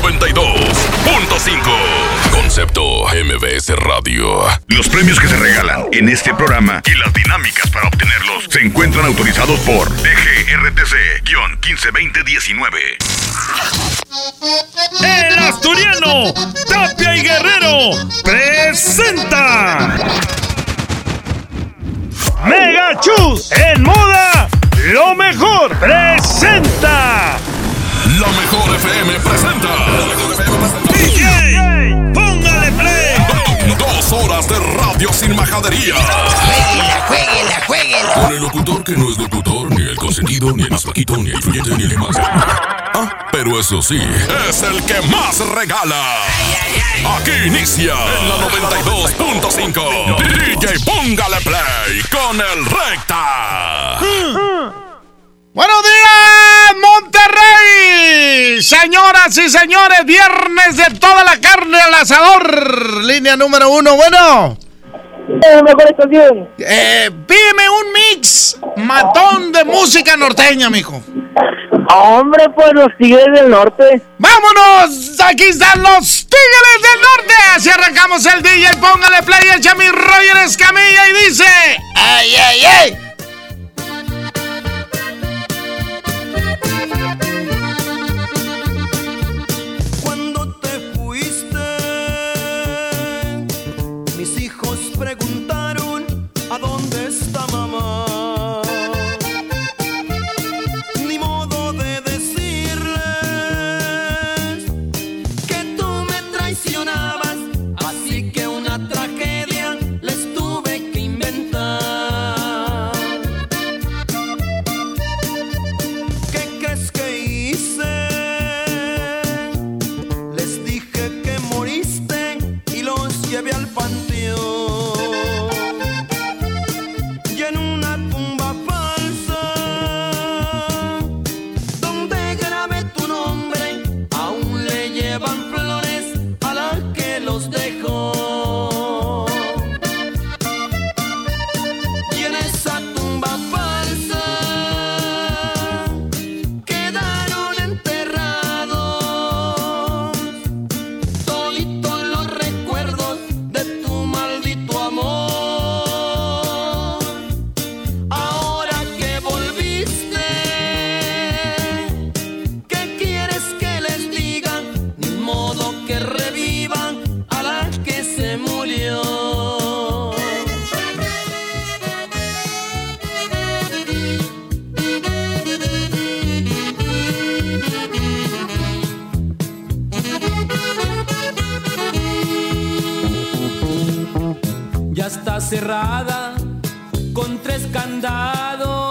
92.5. Concepto MBS Radio. Los premios que se regalan en este programa y las dinámicas para obtenerlos se encuentran autorizados por DGRTC-152019. El asturiano Tapia y Guerrero presenta Mega Chus en moda lo mejor presenta La mejor FM presenta. La mejor FM presenta. DJ póngale play Dos horas de radio sin majadería. Jueguela, jueguela, jueguela. Con el locutor que no es locutor, ni el consentido, ni el más flaquito, ni el influyente, ni el más. Ah, pero eso sí, es el que más regala. Aquí inicia en la 92.5. DJ Póngale Play con el Recta. Buenos días, Monterrey. Señoras y señores, viernes de toda la carne al asador. Línea número uno, bueno. mejor estación. Eh, pídeme un mix matón de música norteña, mijo. Hombre, pues los tigres del norte. ¡Vámonos! Aquí están los Tigres del Norte. Así arrancamos el DJ. Póngale play, echa mi Roger Escamilla y dice: ¡Ay, ay, ay! Está cerrada con tres candados.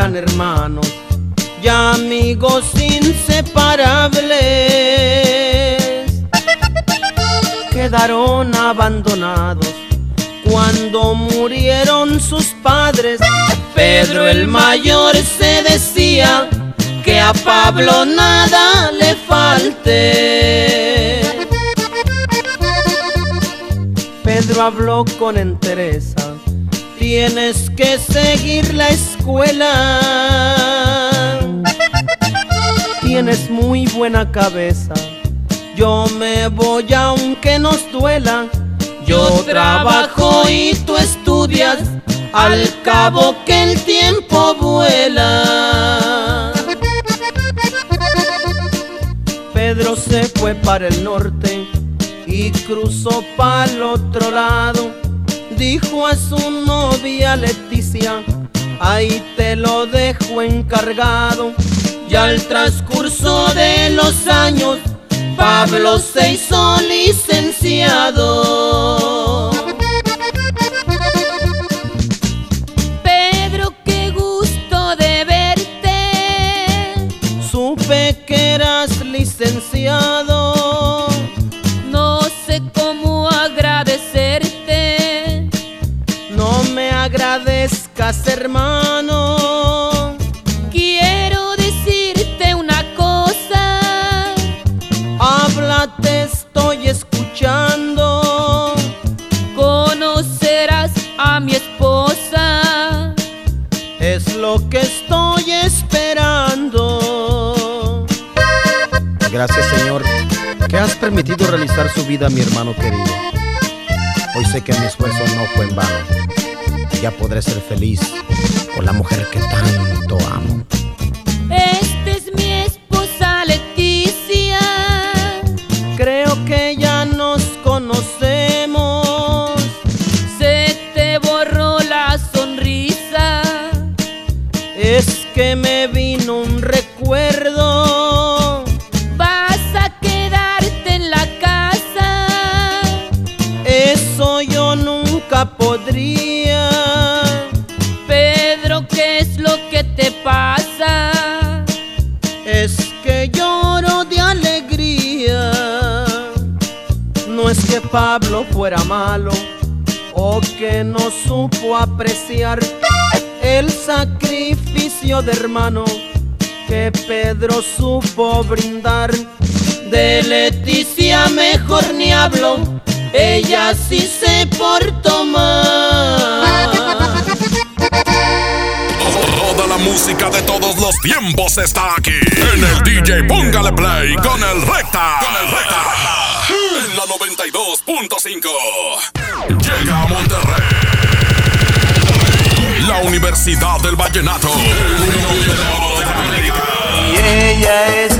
hermanos y amigos inseparables. Quedaron abandonados cuando murieron sus padres. Pedro el mayor se decía que a Pablo nada le falte. Pedro habló con entereza tienes que seguir la escuela. Tienes muy buena cabeza, yo me voy aunque nos duela. Yo trabajo y tú estudias, al cabo que el tiempo vuela. Pedro se fue para el norte y cruzó para el otro lado dijo a su novia Leticia, ahí te lo dejo encargado. Y al transcurso de los años, Pablo se hizo licenciado. Pedro, qué gusto de verte. Supe que eras licenciado. Agradezcas, hermano. Quiero decirte una cosa. Habla, te estoy escuchando. Conocerás a mi esposa. Es lo que estoy esperando. Gracias, Señor, que has permitido realizar su vida a mi hermano querido. Hoy sé que mi esfuerzo no fue en vano. Ya podré ser feliz con la mujer que tanto amo. Pablo fuera malo o que no supo apreciar el sacrificio de hermano que Pedro supo brindar. De Leticia mejor ni hablo, ella sí se portó mal. Toda la música de todos los tiempos está aquí. En el DJ Póngale Play con el Recta. Con el Recta. En la 92.5. Llega a Monterrey. La Universidad del Vallenato. Y ella es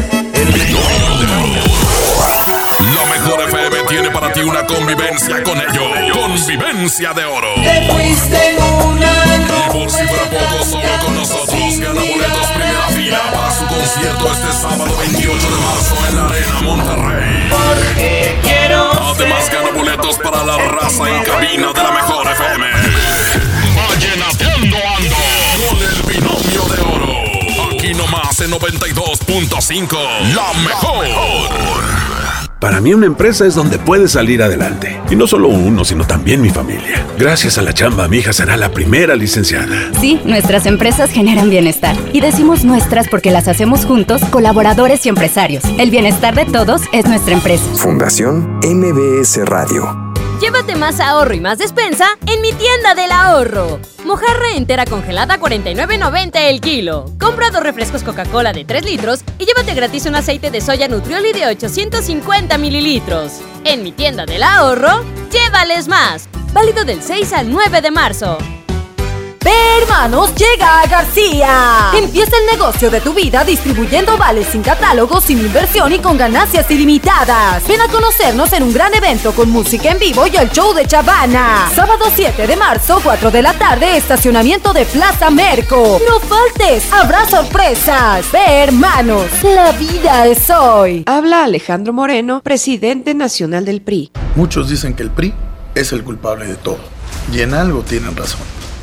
La mejor FM tiene para ti una convivencia con ellos. Convivencia de oro. Te fuiste un año. Y por si fuera poco, solo con nosotros gana boletos primera fila para su concierto este sábado 28 de marzo en la Arena Monterrey. Porque Además gana boletos para la raza en cabina de la mejor FM. Vallenateando ando con el binomio de oro. Aquí nomás en 92.5. La mejor. Para mí una empresa es donde puedes salir adelante. Y no solo uno, sino también mi familia. Gracias a la chamba, mi hija será la primera licenciada. Sí, nuestras empresas generan bienestar. Y decimos nuestras porque las hacemos juntos, colaboradores y empresarios. El bienestar de todos es nuestra empresa. Fundación MBS Radio. Llévate más ahorro y más despensa en mi tienda del ahorro. Mojarra entera congelada a 49.90 el kilo. Compra dos refrescos Coca-Cola de 3 litros y llévate gratis un aceite de soya Nutrioli de 850 mililitros. En mi tienda del ahorro, llévales más. Válido del 6 al 9 de marzo. Hermanos, llega a García. Empieza el negocio de tu vida distribuyendo vales sin catálogo, sin inversión y con ganancias ilimitadas. Ven a conocernos en un gran evento con música en vivo y el show de Chavana. Sábado 7 de marzo, 4 de la tarde, estacionamiento de Plaza Merco. No faltes, habrá sorpresas. Ve, hermanos, la vida es hoy. Habla Alejandro Moreno, presidente nacional del PRI. Muchos dicen que el PRI es el culpable de todo. Y en algo tienen razón.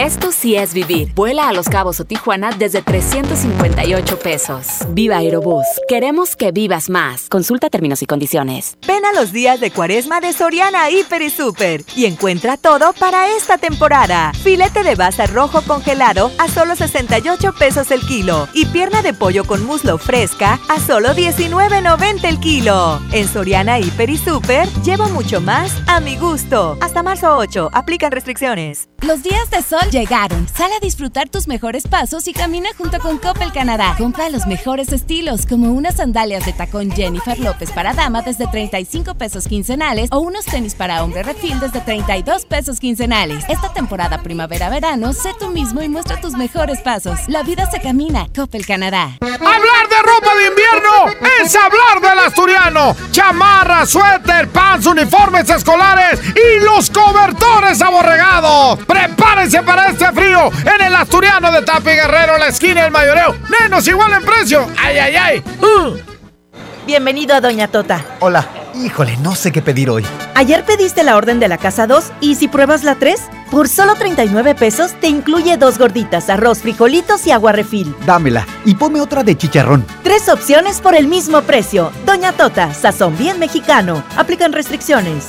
Esto sí es vivir. Vuela a Los Cabos o Tijuana desde 358 pesos. Viva Aerobús. Queremos que vivas más. Consulta términos y condiciones. Ven a los días de cuaresma de Soriana Hiper y Super y encuentra todo para esta temporada. Filete de basa rojo congelado a solo 68 pesos el kilo y pierna de pollo con muslo fresca a solo 19.90 el kilo. En Soriana Hiper y Super llevo mucho más a mi gusto. Hasta marzo 8, aplican restricciones. Los días de sol llegaron. Sale a disfrutar tus mejores pasos y camina junto con Coppel Canadá. Compra los mejores estilos, como unas sandalias de tacón Jennifer López para dama desde 35 pesos quincenales o unos tenis para hombre refil desde 32 pesos quincenales. Esta temporada primavera-verano, sé tú mismo y muestra tus mejores pasos. La vida se camina. Coppel Canadá. Hablar de ropa de invierno es hablar del asturiano. Chamarra, suéter, pants, uniformes escolares y los cobertores aborregados. Prepárense para este frío en el asturiano de Tapi Guerrero, la esquina del mayoreo. Menos igual en precio. ¡Ay, ay, ay! Uh. Bienvenido a Doña Tota. Hola. Híjole, no sé qué pedir hoy. Ayer pediste la orden de la casa 2 y si pruebas la 3, por solo 39 pesos te incluye dos gorditas, arroz, frijolitos y agua refil. Dámela y ponme otra de chicharrón. Tres opciones por el mismo precio. Doña Tota, sazón bien mexicano. Aplican restricciones.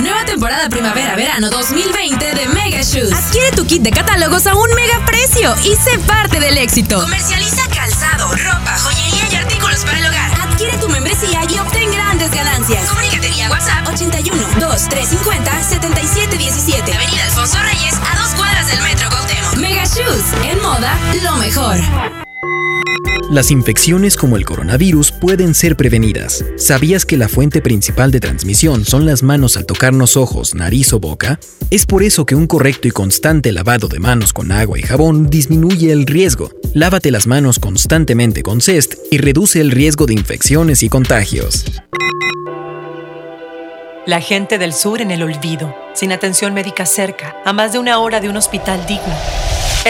Nueva temporada primavera-verano 2020 de Mega Shoes. Adquiere tu kit de catálogos a un mega precio y sé parte del éxito. Comercializa calzado, ropa, joyería y artículos para el hogar. Adquiere tu membresía y obtén grandes ganancias. Comunícate vía WhatsApp 81 2350 7717. Avenida Alfonso Reyes, a dos cuadras del Metro Cuauhtémoc. Mega Shoes, en moda, lo mejor. Las infecciones como el coronavirus pueden ser prevenidas. ¿Sabías que la fuente principal de transmisión son las manos al tocarnos ojos, nariz o boca? Es por eso que un correcto y constante lavado de manos con agua y jabón disminuye el riesgo. Lávate las manos constantemente con CEST y reduce el riesgo de infecciones y contagios. La gente del sur en el olvido, sin atención médica cerca, a más de una hora de un hospital digno.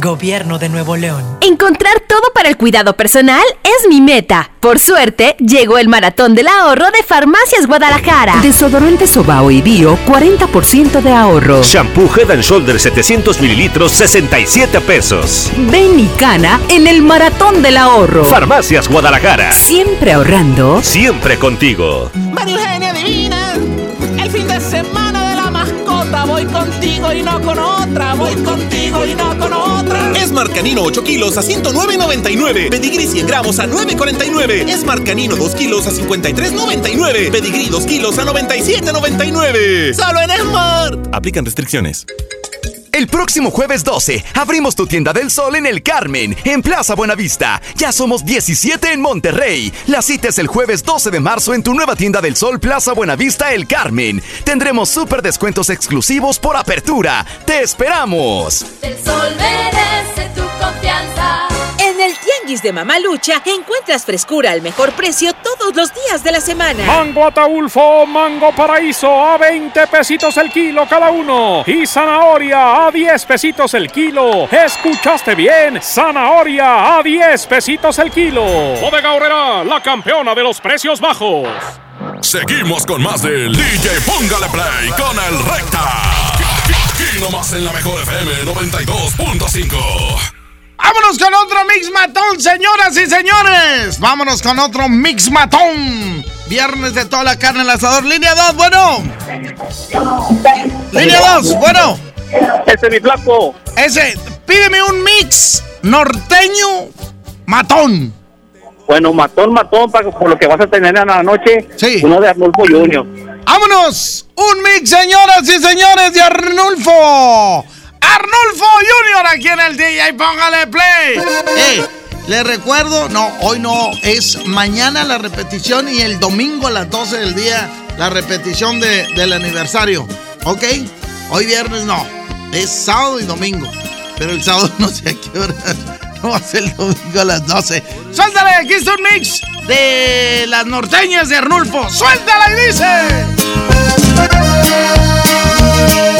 Gobierno de Nuevo León. Encontrar todo para el cuidado personal es mi meta. Por suerte, llegó el maratón del ahorro de Farmacias Guadalajara. Desodorante Sobao y Bio, 40% de ahorro. Shampoo Head and Shoulder 700 mililitros, 67 pesos. Ven y cana en el maratón del ahorro. Farmacias Guadalajara. Siempre ahorrando. Siempre contigo. María Eugenia Divina, el fin de semana de la mascota. Voy contigo y no con otra. Voy contigo y no con otra. Es Marcanino 8 kilos a 109.99. Pedigrí 100 gramos a 9.49. Es Marcanino 2 kilos a 53.99. Pedigrí 2 kilos a 97.99. Solo en Smart. Aplican restricciones. El próximo jueves 12 abrimos tu tienda del sol en el Carmen, en Plaza Buenavista. Ya somos 17 en Monterrey. La cita es el jueves 12 de marzo en tu nueva tienda del sol Plaza Buenavista El Carmen. Tendremos súper descuentos exclusivos por apertura. ¡Te esperamos! El sol merece tu confianza. Tianguis de Mamalucha encuentras frescura al mejor precio todos los días de la semana. Mango Ataulfo, Mango Paraíso a 20 pesitos el kilo cada uno. Y zanahoria a 10 pesitos el kilo. ¿Escuchaste bien? Zanahoria a 10 pesitos el kilo. Bodega Horrera, la campeona de los precios bajos. Seguimos con más del DJ Póngale Play con el Recta. Aquí nomás en la mejor FM 92.5. Vámonos con otro mix matón, señoras y señores. Vámonos con otro mix matón. Viernes de toda la carne al asador. Línea 2, bueno. Línea 2, bueno. Ese es mi flaco. Ese, pídeme un mix norteño matón. Bueno, matón, matón, para, por lo que vas a tener en la noche. Sí. Uno de Arnulfo Junior. ¡Vámonos! Un mix, señoras y señores, de Arnulfo. Arnulfo Junior aquí en el DJ, póngale play. Hey, le recuerdo, no, hoy no, es mañana la repetición y el domingo a las 12 del día la repetición de, del aniversario. ¿Ok? Hoy viernes no, es sábado y domingo. Pero el sábado no sé a qué hora. No va a ser el domingo a las 12. Suéltale, aquí está un mix de las norteñas de Arnulfo. Suéltala y dice.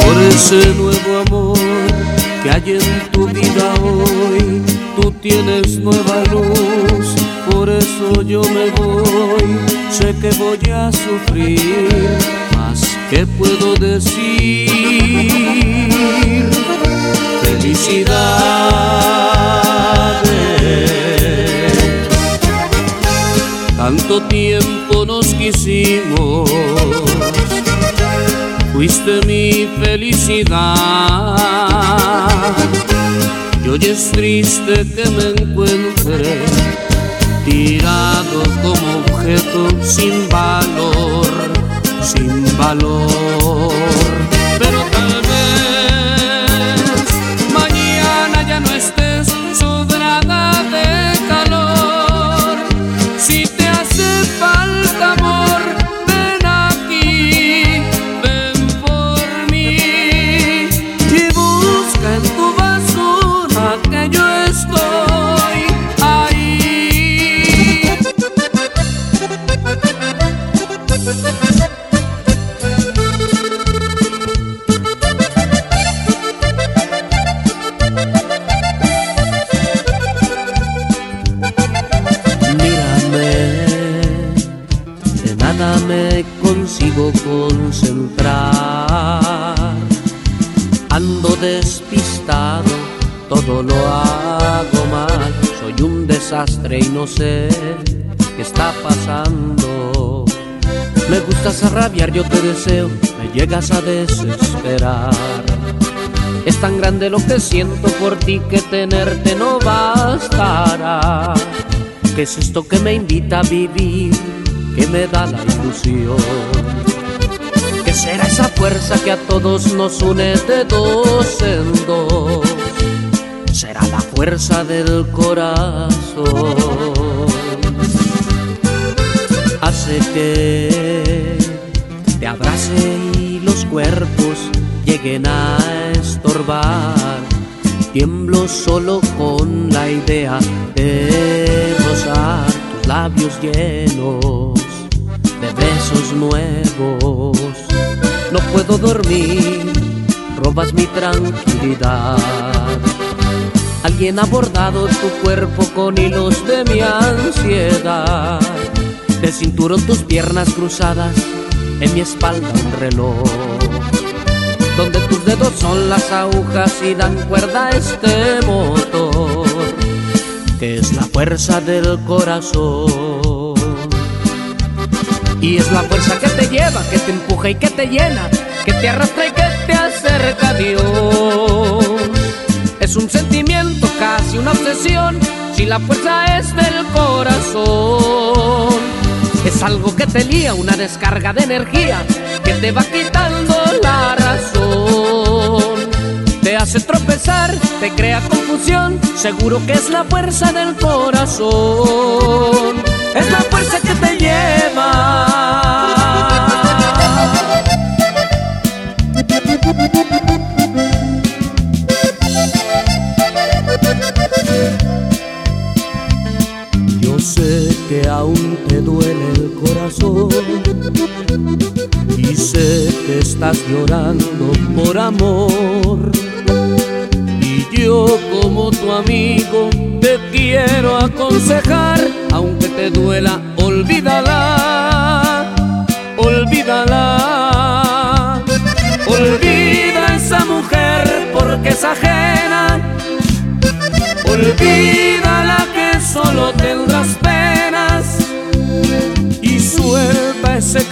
Por ese que hay en tu vida hoy, tú tienes nueva luz, por eso yo me voy, sé que voy a sufrir, más que puedo decir, felicidades. Tanto tiempo nos quisimos fuiste mi felicidad. Y hoy es triste que me encuentre tirado como objeto sin valor, sin valor. Pero no sé qué está pasando. Me gustas a rabiar, yo te deseo, me llegas a desesperar. Es tan grande lo que siento por ti que tenerte no bastará. ¿Qué es esto que me invita a vivir? Que me da la ilusión. ¿Qué será esa fuerza que a todos nos une de dos en dos? Será la fuerza del corazón. Que te abrace y los cuerpos lleguen a estorbar. Tiemblo solo con la idea de rozar tus labios llenos de besos nuevos. No puedo dormir, robas mi tranquilidad. Alguien ha bordado tu cuerpo con hilos de mi ansiedad. De cinturón tus piernas cruzadas, en mi espalda un reloj donde tus dedos son las agujas y dan cuerda a este motor, que es la fuerza del corazón. Y es la fuerza que te lleva, que te empuja y que te llena, que te arrastra y que te acerca a Dios. Es un sentimiento, casi una obsesión, si la fuerza es del corazón. Es algo que te lía, una descarga de energía que te va quitando la razón. Te hace tropezar, te crea confusión, seguro que es la fuerza del corazón. Y yo como tu amigo te quiero aconsejar, aunque te duela,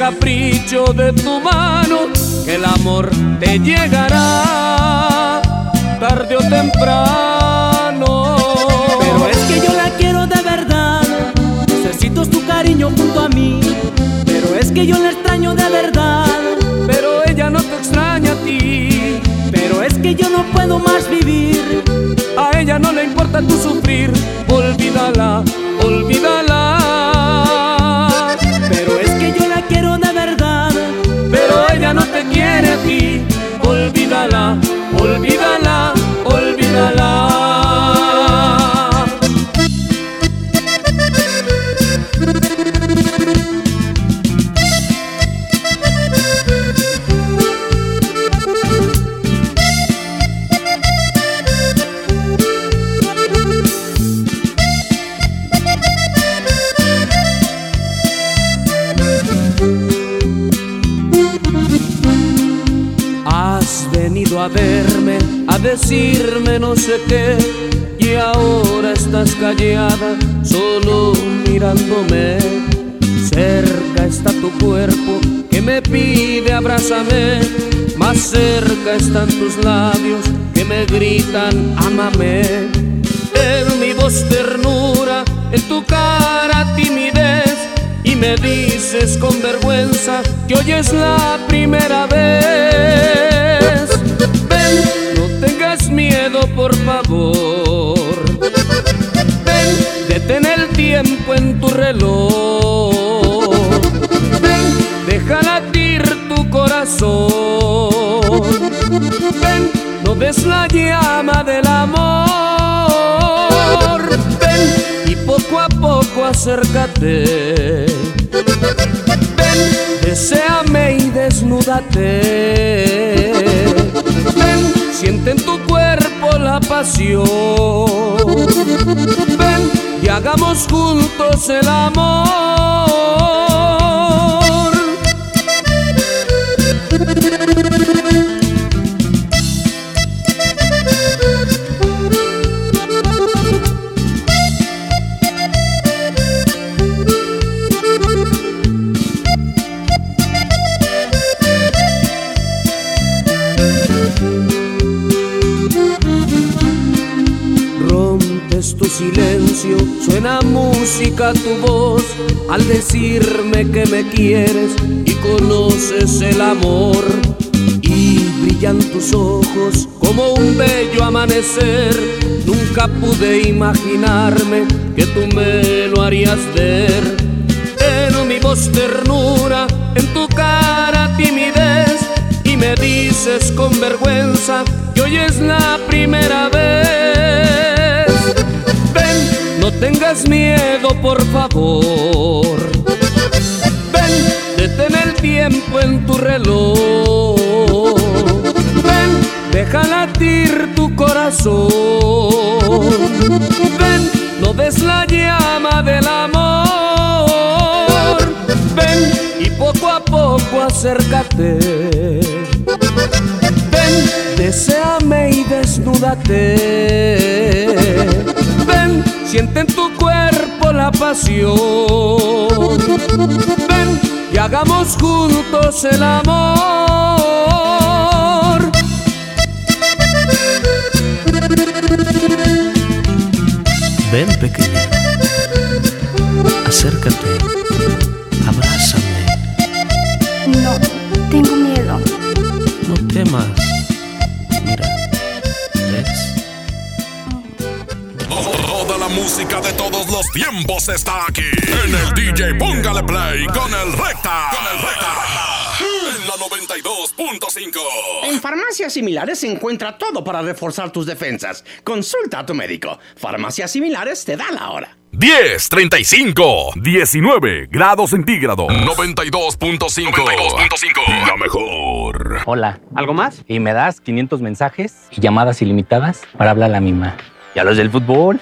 capricho de tu mano que el amor te llegará tarde o temprano. Pero es que yo la quiero de verdad, necesito tu cariño junto a mí. Pero es que yo la extraño de verdad, pero ella no te extraña a ti. Pero es que yo no puedo más vivir, a ella no le importa tu sufrir, olvídala, olvídala. Olvídala, tus labios que me gritan ámame. En mi voz ternura, en tu cara timidez, y me dices con vergüenza que hoy es la primera vez. Ves la llama del amor. Ven y poco a poco acércate. Ven, deséame y desnúdate. Ven, siente en tu cuerpo la pasión. Ven y hagamos juntos el amor. Tu voz al decirme que me quieres y conoces el amor. Y brillan tus ojos como un bello amanecer. Nunca pude imaginarme que tú me lo harías ver. En mi voz ternura, en tu cara timidez y me dices con vergüenza que hoy es la primera vez. No tengas miedo, por favor. Ven, detén el tiempo en tu reloj. Ven, deja latir tu corazón. Ven, no ves la llama del amor. Ven y poco a poco acércate. Ven, deséame y desnúdate. Ven, siente en tu cuerpo la pasión. Ven y hagamos juntos el amor. Ven, pequeña. Acércate. Música de todos los tiempos está aquí. En el DJ Póngale Play con el Recta. Con el Recta. En la 92.5. En farmacias similares se encuentra todo para reforzar tus defensas. Consulta a tu médico. Farmacias similares te da la hora. 10, 35, 19 grados centígrados. 92.5. 92.5. La mejor. Hola, ¿algo más? Y me das 500 mensajes y llamadas ilimitadas para hablar a la misma. ¿Y a los del fútbol?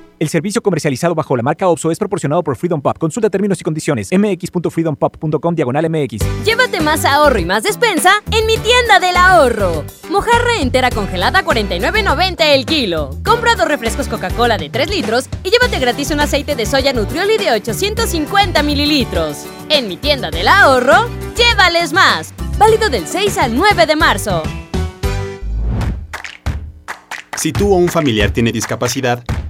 El servicio comercializado bajo la marca OPSO es proporcionado por Freedom Pop. Consulta términos y condiciones. mx.freedompop.com diagonal mx. Llévate más ahorro y más despensa en mi tienda del ahorro. Mojarra entera congelada 49.90 el kilo. Compra dos refrescos Coca-Cola de 3 litros y llévate gratis un aceite de soya Nutrioli de 850 mililitros. En mi tienda del ahorro, llévales más. Válido del 6 al 9 de marzo. Si tú o un familiar tiene discapacidad,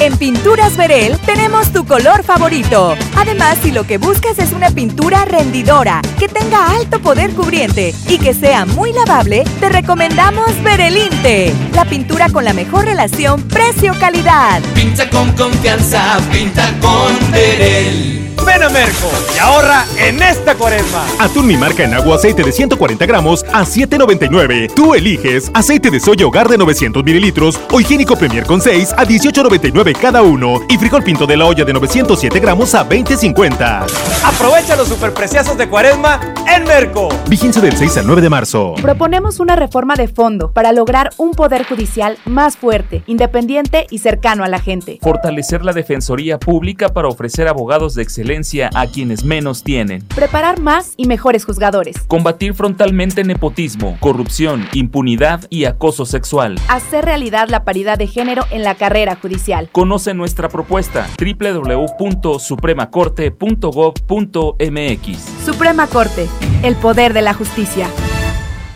En Pinturas Verel tenemos tu color favorito. Además, si lo que buscas es una pintura rendidora, que tenga alto poder cubriente y que sea muy lavable, te recomendamos Verelinte, la pintura con la mejor relación precio-calidad. Pinta con confianza, pinta con Verel. Ven a Merco y ahorra en esta cuaresma. Atún mi marca en agua aceite de 140 gramos a 7.99. Tú eliges aceite de soya hogar de 900 mililitros o higiénico Premier con 6 a 18.99 cada uno y frijol pinto de la olla de 907 gramos a 20.50. Aprovecha los superpreciosos de cuaresma en Merco. Vigencia del 6 al 9 de marzo. Proponemos una reforma de fondo para lograr un poder judicial más fuerte, independiente y cercano a la gente. Fortalecer la defensoría pública para ofrecer abogados de excelencia a quienes menos tienen. Preparar más y mejores juzgadores. Combatir frontalmente nepotismo, corrupción, impunidad y acoso sexual. Hacer realidad la paridad de género en la carrera judicial. Conoce nuestra propuesta www.supremacorte.gov.mx. Suprema Corte, el poder de la justicia.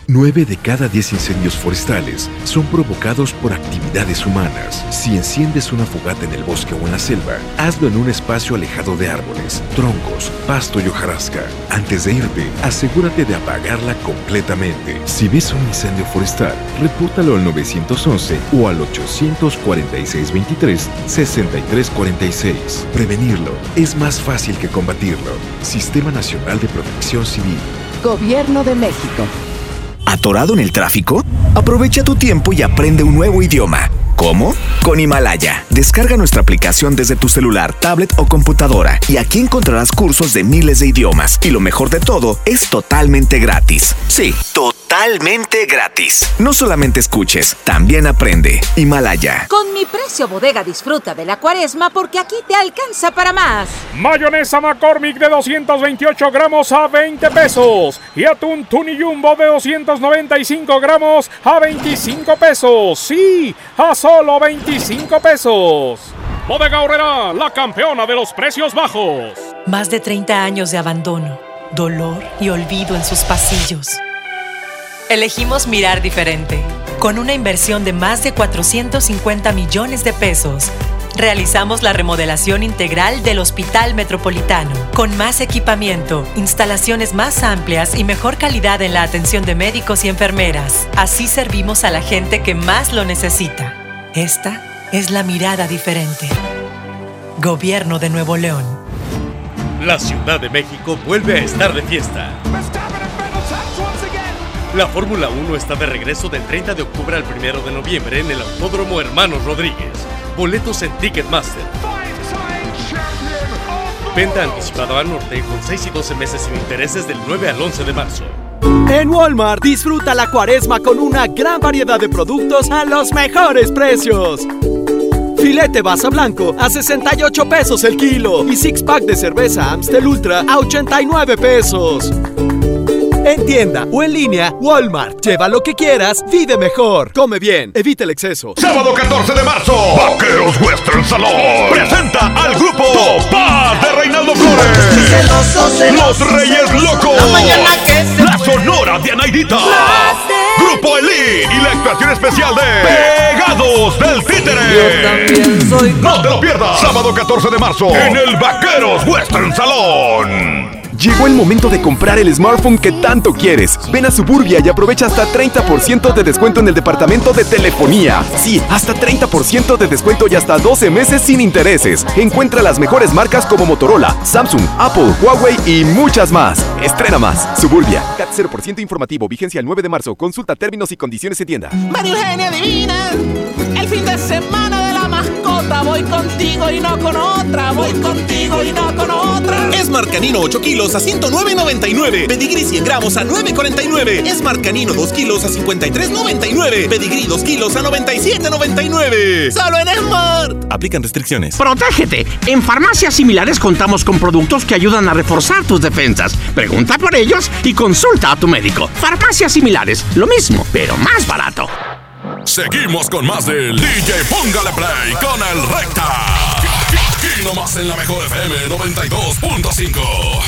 9 de cada 10 incendios forestales son provocados por actividades humanas. Si enciendes una fogata en el bosque o en la selva, hazlo en un espacio alejado de árboles, troncos, pasto y hojarasca. Antes de irte, asegúrate de apagarla completamente. Si ves un incendio forestal, repórtalo al 911 o al 846-23-6346. Prevenirlo es más fácil que combatirlo. Sistema Nacional de Protección Civil. Gobierno de México. ¿Atorado en el tráfico? Aprovecha tu tiempo y aprende un nuevo idioma. ¿Cómo? Con Himalaya. Descarga nuestra aplicación desde tu celular, tablet o computadora y aquí encontrarás cursos de miles de idiomas. Y lo mejor de todo, es totalmente gratis. Sí, totalmente gratis. No solamente escuches, también aprende. Himalaya. Con mi precio bodega disfruta de la cuaresma porque aquí te alcanza para más. Mayonesa McCormick de 228 gramos a 20 pesos. Y atún Tuni Jumbo de 295 gramos a 25 pesos. Sí, a solo 25 pesos. Bodega Horrera, la campeona de los precios bajos. Más de 30 años de abandono, dolor y olvido en sus pasillos. Elegimos mirar diferente. Con una inversión de más de 450 millones de pesos, realizamos la remodelación integral del Hospital Metropolitano, con más equipamiento, instalaciones más amplias y mejor calidad en la atención de médicos y enfermeras. Así servimos a la gente que más lo necesita. Esta es la mirada diferente. Gobierno de Nuevo León. La Ciudad de México vuelve a estar de fiesta. La Fórmula 1 está de regreso del 30 de octubre al 1 de noviembre en el Autódromo Hermanos Rodríguez. Boletos en Ticketmaster. Venta anticipada al norte con 6 y 12 meses sin intereses del 9 al 11 de marzo. En Walmart disfruta la cuaresma con una gran variedad de productos a los mejores precios. Filete basa blanco a 68 pesos el kilo y six pack de cerveza Amstel Ultra a 89 pesos. En tienda o en línea, Walmart. Lleva lo que quieras, vive mejor. Come bien, evita el exceso. Sábado 14 de marzo, Vaqueros Western Salón presenta al grupo Paz de Reinaldo Flores. Los Reyes Locos. La Sonora de Anaidita. Grupo Elite y la actuación especial de Pegados del Títere. No te lo pierdas. Sábado 14 de marzo en el Vaqueros Western Salón. Llegó el momento de comprar el smartphone que tanto quieres. Ven a Suburbia y aprovecha hasta 30% de descuento en el departamento de telefonía. Sí, hasta 30% de descuento y hasta 12 meses sin intereses. Encuentra las mejores marcas como Motorola, Samsung, Apple, Huawei y muchas más. Estrena más. Suburbia. CAT 0% informativo. Vigencia el 9 de marzo. Consulta términos y condiciones en tienda. María Eugenia Divina, el fin de semana de la voy contigo y no con otra, voy contigo y no con otra. Smart Canino 8 kilos a 109.99. Pedigrí 100 gramos a 9.49. Smart Canino 2 kilos a 53.99. Pedigrí 2 kilos a 97.99. ¡Solo en Smart! Aplican restricciones. Protégete. En farmacias similares contamos con productos que ayudan a reforzar tus defensas. Pregunta por ellos y consulta a tu médico. Farmacias similares, lo mismo, pero más barato. Seguimos con más del DJ Póngale Play con el Recta. Aquí nomás en la mejor FM 92.5.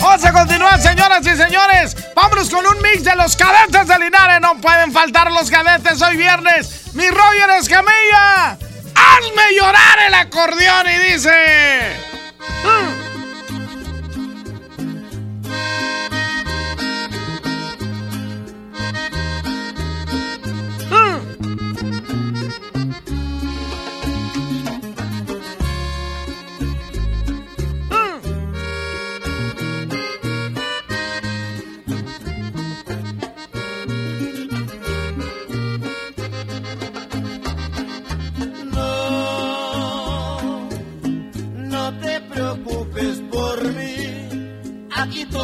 Vamos a continuar, señoras y señores. Vámonos con un mix de los cadetes de Linares. No pueden faltar los cadetes hoy viernes. Mi Roger Escamilla, hazme llorar el acordeón y dice. "Mm".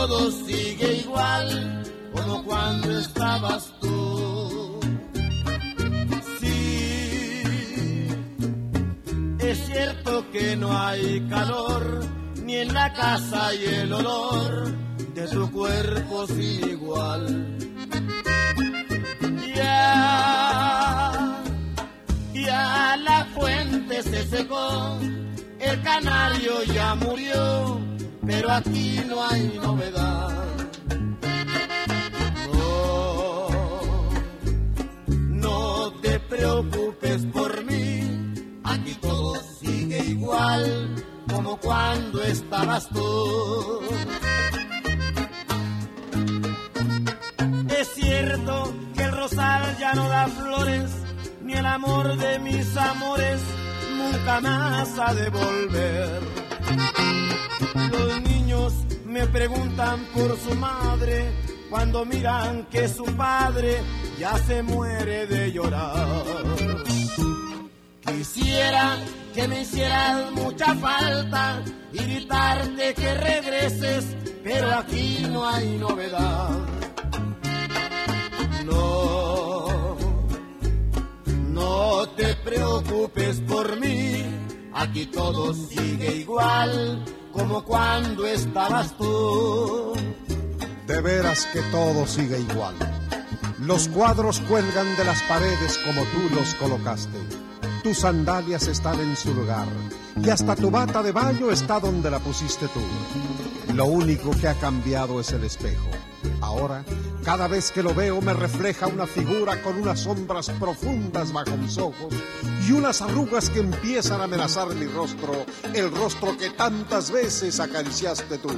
Todo sigue igual como cuando estabas tú. Sí, es cierto que no hay calor ni en la casa y el olor de tu cuerpo sin igual. Ya, ya la fuente se secó, el canario ya murió, pero aquí no hay novedad. No, no te preocupes por mí, aquí todo sigue igual como cuando estabas tú. Es cierto que el rosal ya no da flores, ni el amor de mis amores nunca más ha de volver. Los niños me preguntan por su madre cuando miran que su padre ya se muere de llorar. Quisiera que me hicieras mucha falta y gritarte que regreses, pero aquí no hay novedad. No, no te preocupes por mí, aquí todo sigue igual como cuando estabas tú. De veras que todo sigue igual. Los cuadros cuelgan de las paredes como tú los colocaste. Tus sandalias están en su lugar y hasta tu bata de baño está donde la pusiste tú. Lo único que ha cambiado es el espejo. Ahora, cada vez que lo veo me refleja una figura con unas sombras profundas bajo mis ojos y unas arrugas que empiezan a amenazar mi rostro, el rostro que tantas veces acariciaste tú.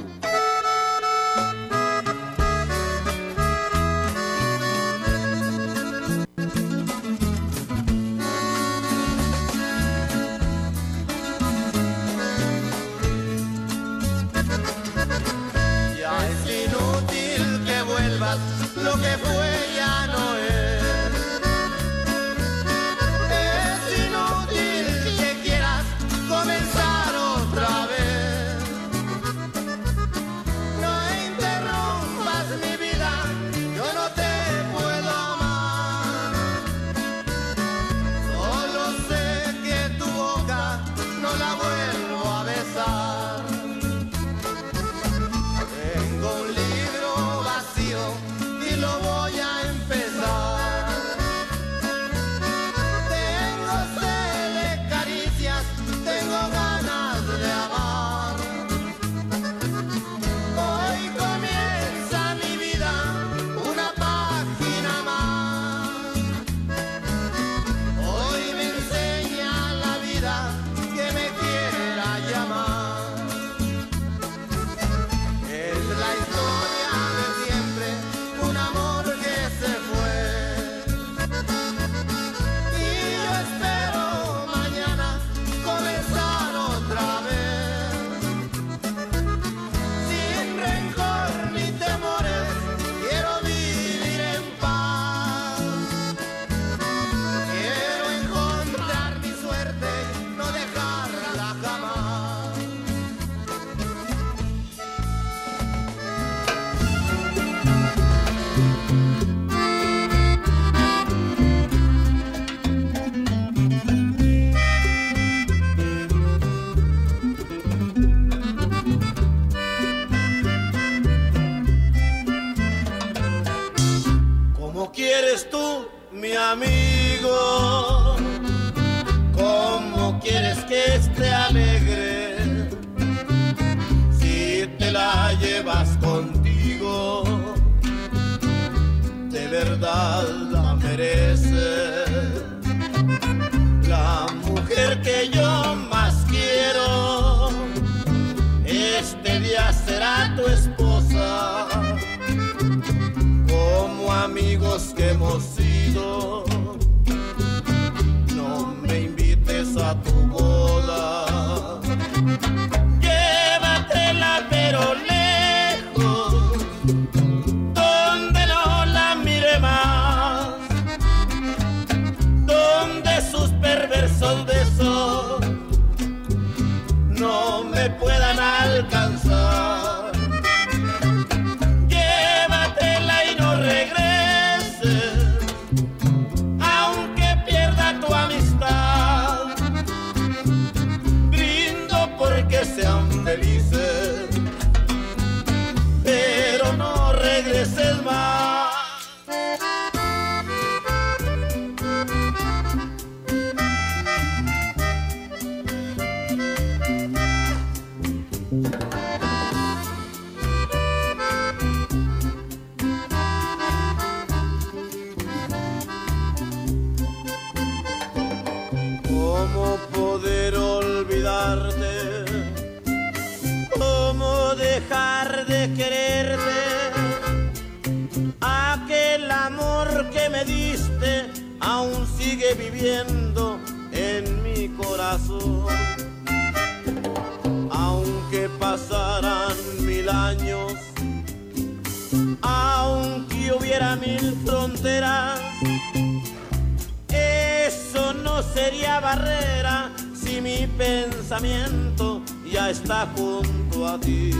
sería barrera si mi pensamiento ya está junto a ti.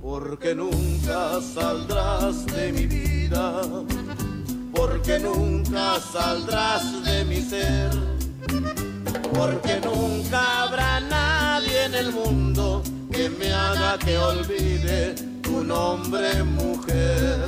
Porque nunca saldrás de mi vida, porque nunca saldrás de mi ser, porque nunca habrá nadie en el mundo que me haga que olvide tu nombre, mujer.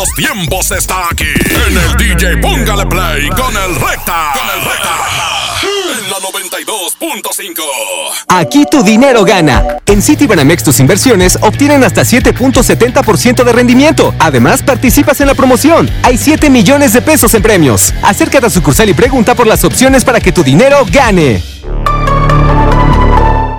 Los tiempos está aquí. En el DJ Póngale Play con el Recta. Con el Recta. En la 92.5. Aquí tu dinero gana. En Citibanamex tus inversiones obtienen hasta 7.70% de rendimiento. Además, participas en la promoción. Hay 7 millones de pesos en premios. Acércate a sucursal y pregunta por las opciones para que tu dinero gane.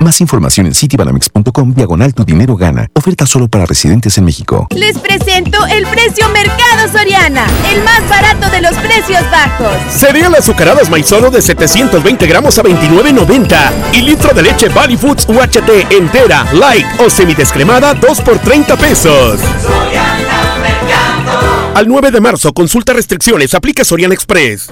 Más información en citibanamex.com diagonal tu dinero gana. Oferta solo para residentes en México. Les presento el precio Mercado Soriana, el más barato de los precios bajos. Cereal azucaradas maizoro de 720 gramos a 29.90 y litro de leche Valley Foods UHT entera, light o semidescremada 2 por 30 pesos. Al 9 de marzo, consulta restricciones, aplica Soriana Express.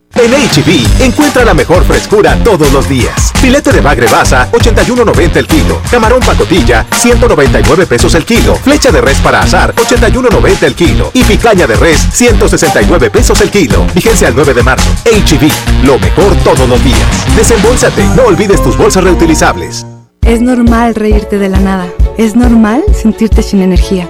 En HB, encuentra la mejor frescura todos los días. Filete de bagre basa, 81.90 el kilo. Camarón pacotilla, 199 pesos el kilo. Flecha de res para asar, 81.90 el kilo. Y picaña de res, 169 pesos el kilo. Vigencia el 9 de marzo. HB, lo mejor todos los días. Desembolsate, no olvides tus bolsas reutilizables. Es normal reírte de la nada. Es normal sentirte sin energía.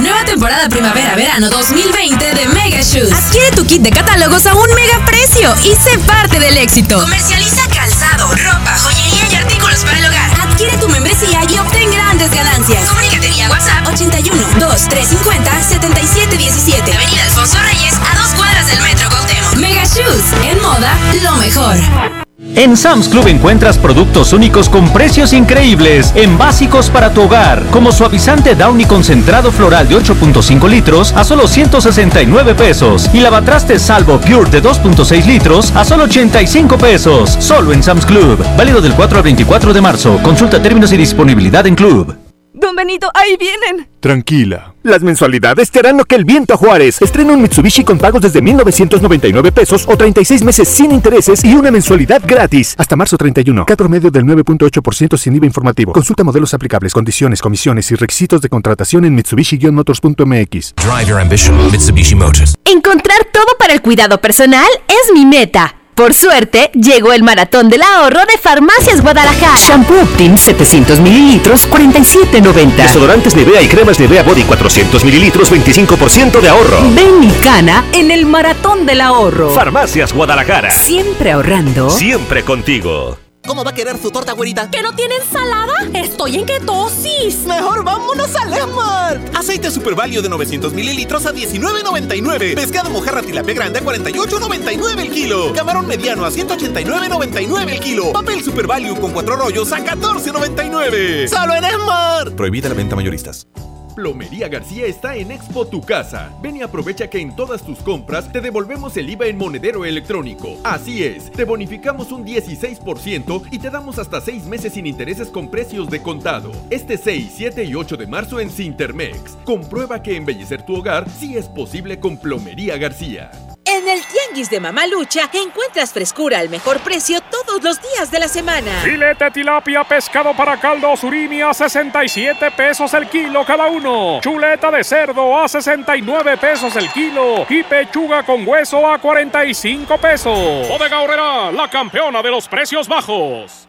Nueva temporada primavera-verano 2020 de Mega Shoes. Adquiere tu kit de catálogos a un mega precio y sé parte del éxito. Comercializa calzado, ropa, joyería y artículos para el hogar. Adquiere tu membresía y obtén grandes ganancias. Comunícate vía WhatsApp 81 2 350 77 17. Avenida Alfonso Reyes, a dos cuadras del Metro Cuauhtémoc. Mega Shoes, en moda, lo mejor. En Sam's Club encuentras productos únicos con precios increíbles en básicos para tu hogar, como suavizante Downy concentrado floral de 8.5 litros a solo 169 pesos y lavatrastes Salvo Pure de 2.6 litros a solo 85 pesos, solo en Sam's Club. Válido del 4 al 24 de marzo. Consulta términos y disponibilidad en Club. Don Benito, ahí vienen. Tranquila. Las mensualidades te harán lo que el viento a Juárez. Estrena un Mitsubishi con pagos desde 1,999 pesos o 36 meses sin intereses y una mensualidad gratis. Hasta marzo 31. Cat promedio del 9.8% sin IVA informativo. Consulta modelos aplicables, condiciones, comisiones y requisitos de contratación en Mitsubishi-motors.mx. Drive your ambition, Mitsubishi Motors. Encontrar todo para el cuidado personal es mi meta. Por suerte, llegó el maratón del ahorro de Farmacias Guadalajara. Shampoo Optim 700 mililitros, 47.90. Desodorantes Nivea y cremas Nivea Body 400 mililitros, 25% de ahorro. Ven y cana en el maratón del ahorro. Farmacias Guadalajara. Siempre ahorrando. Siempre contigo. ¿Cómo va a querer su torta, güerita? ¿Que no tiene ensalada? Estoy en ketosis. Mejor vámonos a Lemart. Aceite Super Value de 900 mililitros a $19.99. Pescado mojarra tilapia grande a $48.99 el kilo. Camarón mediano a $189.99 el kilo. Papel Super Value con cuatro rollos a $14.99. ¡Solo en Esmar! Prohibida la venta mayoristas. Plomería García está en Expo Tu Casa. Ven y aprovecha que en todas tus compras te devolvemos el IVA en monedero electrónico. Así es, te bonificamos un 16% y te damos hasta 6 meses sin intereses con precios de contado. Este 6, 7 y 8 de marzo en Sintermex. Comprueba que embellecer tu hogar sí es posible con Plomería García. En el Tianguis de Mamalucha encuentras frescura al mejor precio todos los días de la semana. Filete tilapia pescado para caldo surimi a 67 pesos el kilo cada uno. Chuleta de cerdo a 69 pesos el kilo. Y pechuga con hueso a 45 pesos. Bodega Horrera, la campeona de los precios bajos.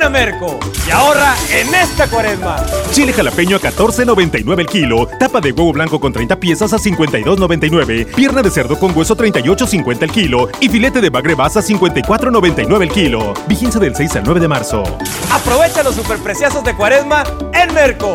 Ven a Merco y ahorra en esta cuaresma. Chile jalapeño a 14.99 el kilo. Tapa de huevo blanco con 30 piezas a 52.99. Pierna de cerdo con hueso 38.50 el kilo. Y filete de bagre basa a 54.99 el kilo. Vigencia del 6 al 9 de marzo. Aprovecha los superpreciazos de cuaresma en Merco.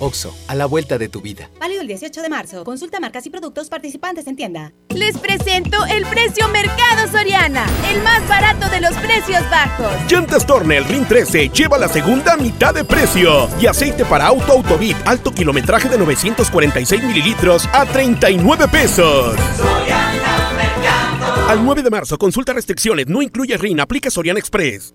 Oxo, a la vuelta de tu vida. Válido el 18 de marzo. Consulta marcas y productos participantes en tienda. Les presento el precio Mercado Soriana, el más barato de los precios bajos. Llantas Tornel Ring 13 lleva la segunda mitad de precio. Y aceite para auto Autobit alto kilometraje de 946 mililitros a 39 pesos. Al 9 de marzo, consulta restricciones, no incluye RIN, aplica Soriana Express.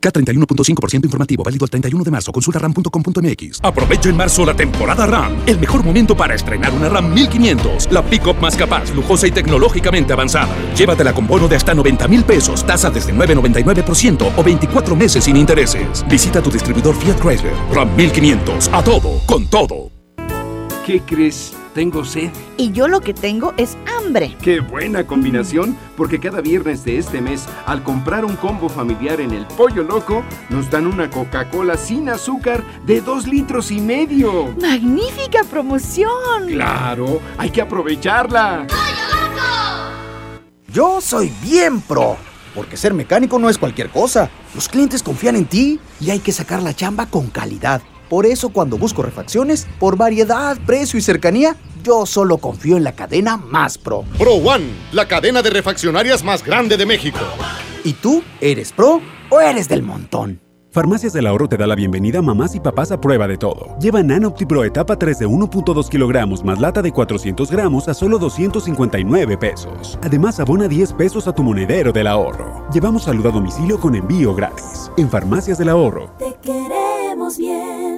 K31.5% informativo, válido el 31 de marzo. Consulta ram.com.mx. Aprovecha en marzo la temporada RAM. El mejor momento para estrenar una RAM 1500. La pickup más capaz, lujosa y tecnológicamente avanzada. Llévatela con bono de hasta 90 mil pesos, tasa desde 9,99% o 24 meses sin intereses. Visita tu distribuidor Fiat Chrysler. RAM 1500. A todo, con todo. ¿Qué crees? Tengo sed. Y yo lo que tengo es hambre. Qué buena combinación, porque cada viernes de este mes, al comprar un combo familiar en el Pollo Loco, nos dan una Coca-Cola sin azúcar de dos litros y medio. ¡Magnífica promoción! Claro, hay que aprovecharla. Yo soy bien pro, porque ser mecánico no es cualquier cosa. Los clientes confían en ti y hay que sacar la chamba con calidad. Por eso cuando busco refacciones, por variedad, precio y cercanía, yo solo confío en la cadena más pro. Pro One, la cadena de refaccionarias más grande de México. ¿Y tú eres pro o eres del montón? Farmacias del Ahorro te da la bienvenida a mamás y papás a prueba de todo. Lleva Nanoptipro etapa 3 de 1.2 kilogramos más lata de 400 gramos a solo 259 pesos. Además, abona 10 pesos a tu monedero del ahorro. Llevamos salud a domicilio con envío gratis. En Farmacias del Ahorro. Te queremos bien.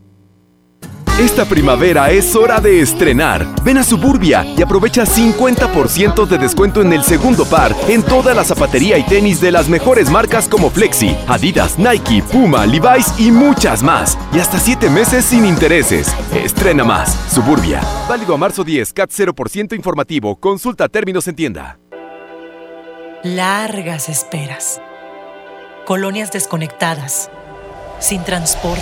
Esta primavera es hora de estrenar. Ven a Suburbia y aprovecha 50% de descuento en el segundo par en toda la zapatería y tenis de las mejores marcas como Flexi, Adidas, Nike, Puma, Levi's y muchas más. Y hasta 7 meses sin intereses. Estrena más. Suburbia. Válido a marzo 10, CAT 0% informativo. Consulta términos en tienda. Largas esperas. Colonias desconectadas sin transporte.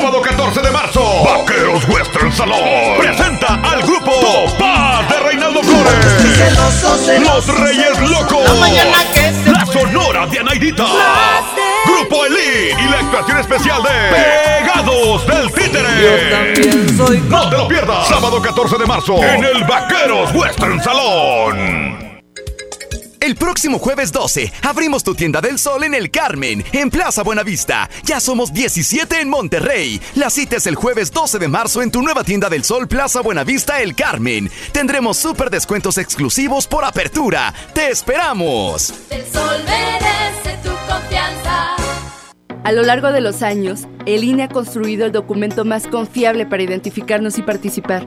Sábado 14 de marzo, Vaqueros Western Salón presenta al grupo Topaz de Reinaldo Flores. Los Reyes Locos. La Sonora de Anaidita. Grupo Elite y la actuación especial de Pegados del Títere. No te lo pierdas. Sábado 14 de marzo en el Vaqueros Western Salón. El próximo jueves 12 abrimos tu tienda del sol en el Carmen, en Plaza Buenavista. Ya somos 17 en Monterrey. La cita es el jueves 12 de marzo en tu nueva tienda del sol Plaza Buenavista El Carmen. Tendremos súper descuentos exclusivos por apertura. ¡Te esperamos! El sol merece tu confianza. A lo largo de los años, el INE ha construido el documento más confiable para identificarnos y participar.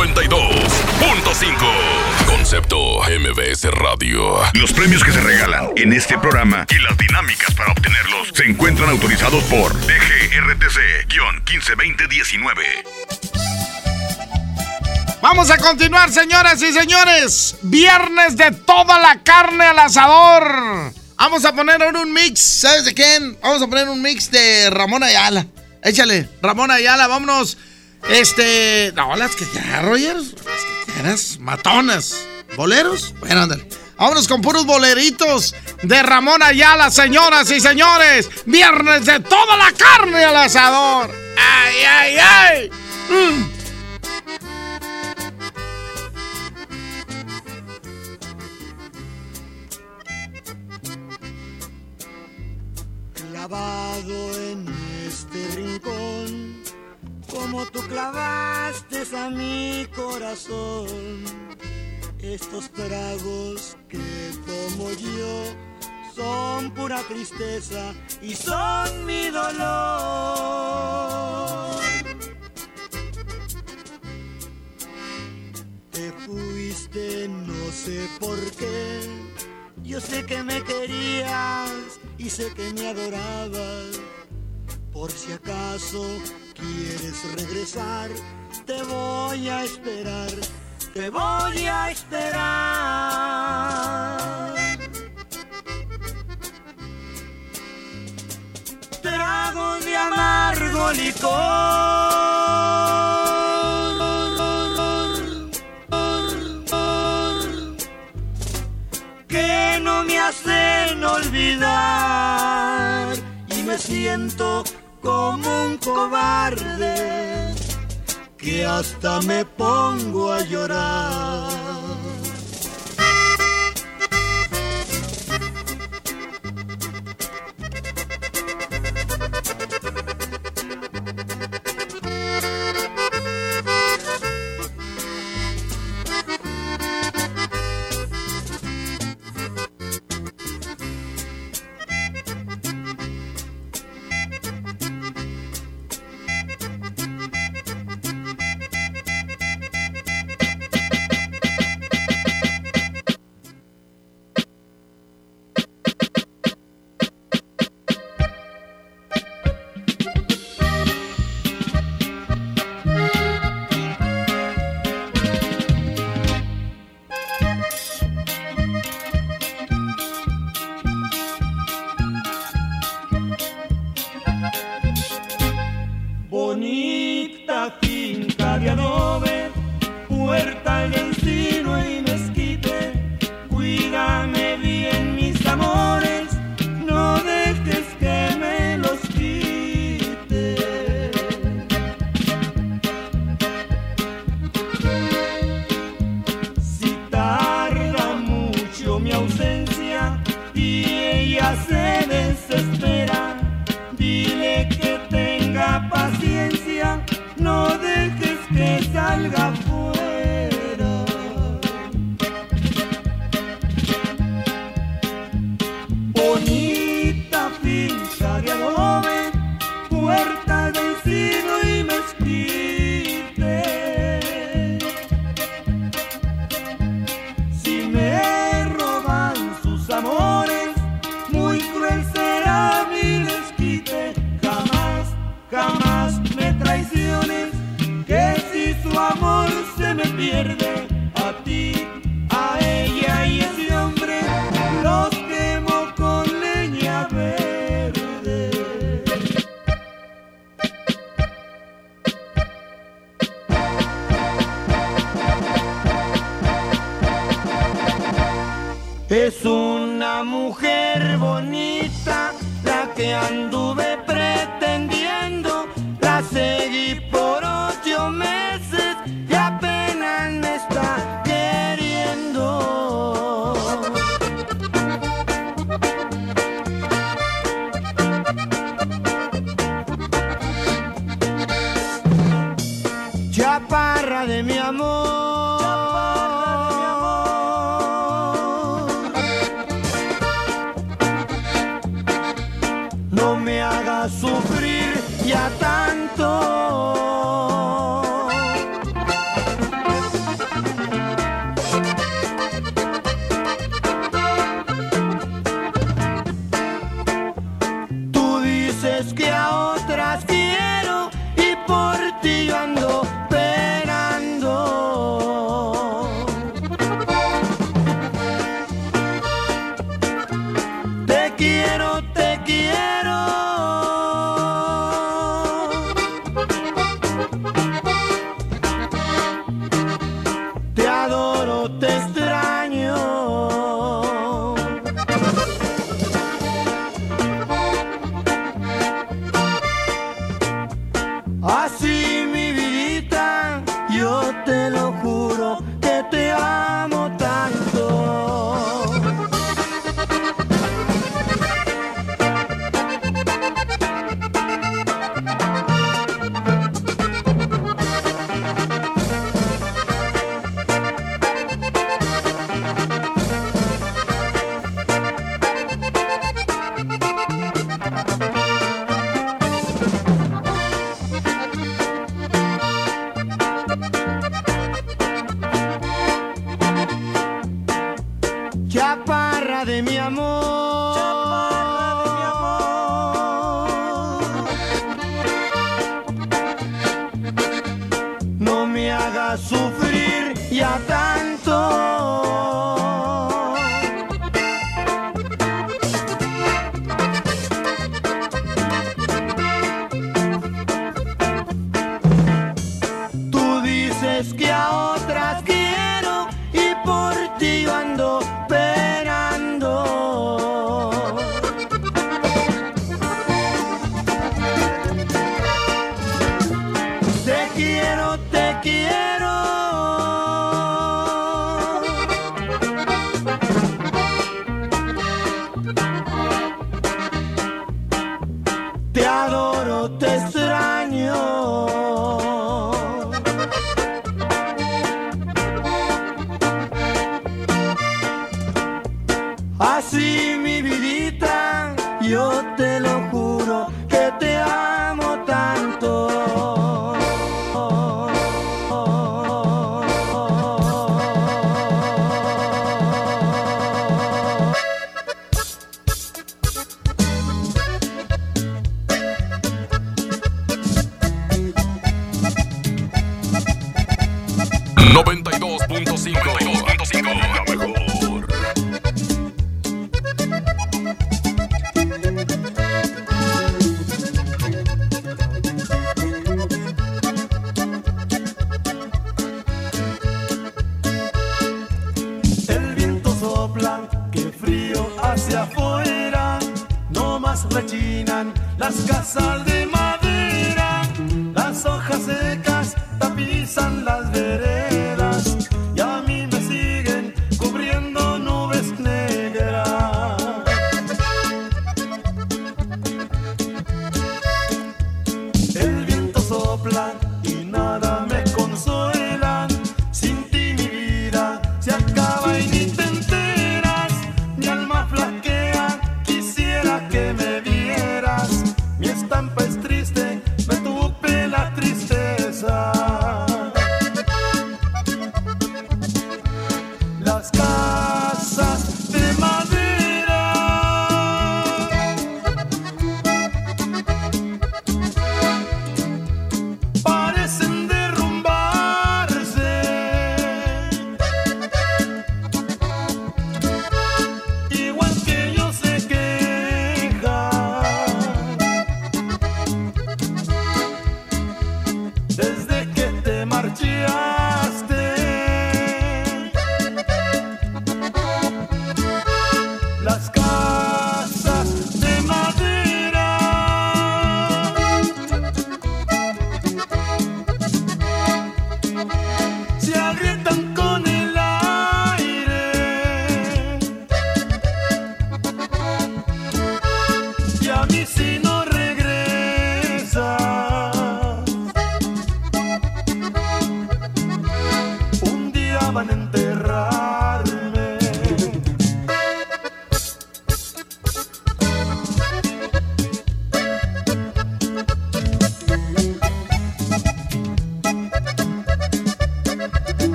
92.5. Concepto MBS Radio. Los premios que se regalan en este programa y las dinámicas para obtenerlos se encuentran autorizados por DGRTC-152019. Vamos a continuar, señoras y señores. Viernes de toda la carne al asador. Vamos a poner ahora un mix. ¿Sabes de quién? Vamos a poner un mix de Ramón Ayala. Échale, Ramón Ayala, vámonos. Este. No, las que quieras, Roger. Las que quieras. Matonas. ¿Boleros? Bueno, ándale. Vámonos con puros boleritos de Ramón Ayala, señoras y señores. Viernes de toda la carne al asador. ¡Ay, ay, ay! Mm. Clavado en este rincón, como tú clavaste a mi corazón, estos tragos que tomo yo son pura tristeza y son mi dolor. Te fuiste, no sé por qué. Yo sé que me querías y sé que me adorabas. Por si acaso quieres regresar, te voy a esperar, te voy a esperar. Trago de amargo licor que no me hacen olvidar y me siento como un cobarde que hasta me pongo a llorar.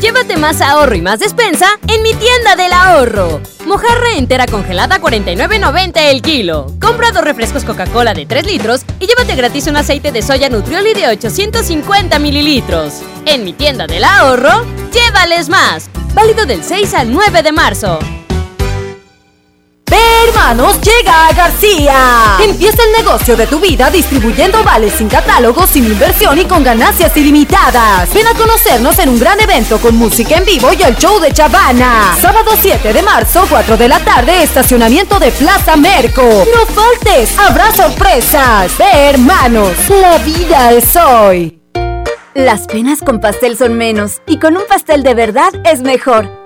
Llévate más ahorro y más despensa en mi tienda del ahorro. Mojarra entera congelada 49.90 el kilo. Compra dos refrescos Coca-Cola de 3 litros y llévate gratis un aceite de soya Nutrioli de 850 mililitros. En mi tienda del ahorro, llévales más. Válido del 6 al 9 de marzo. Hermanos llega a García. Empieza el negocio de tu vida distribuyendo vales sin catálogo, sin inversión y con ganancias ilimitadas. Ven a conocernos en un gran evento con música en vivo y el show de Chavana. Sábado 7 de marzo, 4 de la tarde, estacionamiento de Plaza Merco. No faltes, habrá sorpresas. Hermanos, la vida es hoy. Las penas con pastel son menos y con un pastel de verdad es mejor.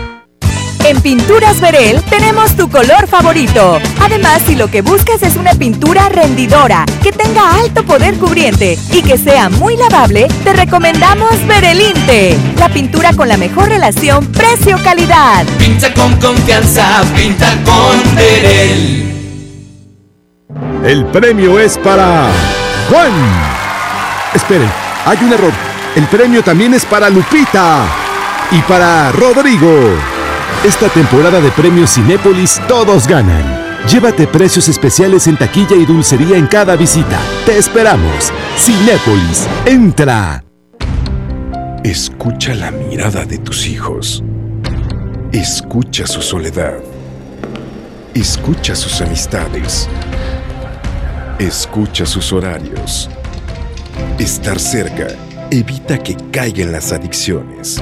En Pinturas Verel tenemos tu color favorito. Además, si lo que buscas es una pintura rendidora, que tenga alto poder cubriente y que sea muy lavable, te recomendamos Verelinte, la pintura con la mejor relación precio-calidad. Pinta con confianza, pinta con Verel. El premio es para Juan. Esperen, hay un error. El premio también es para Lupita y para Rodrigo. Esta temporada de premios Cinépolis todos ganan. Llévate precios especiales en taquilla y dulcería en cada visita. Te esperamos. Cinépolis, entra. Escucha la mirada de tus hijos. Escucha su soledad. Escucha sus amistades. Escucha sus horarios. Estar cerca evita que caigan las adicciones.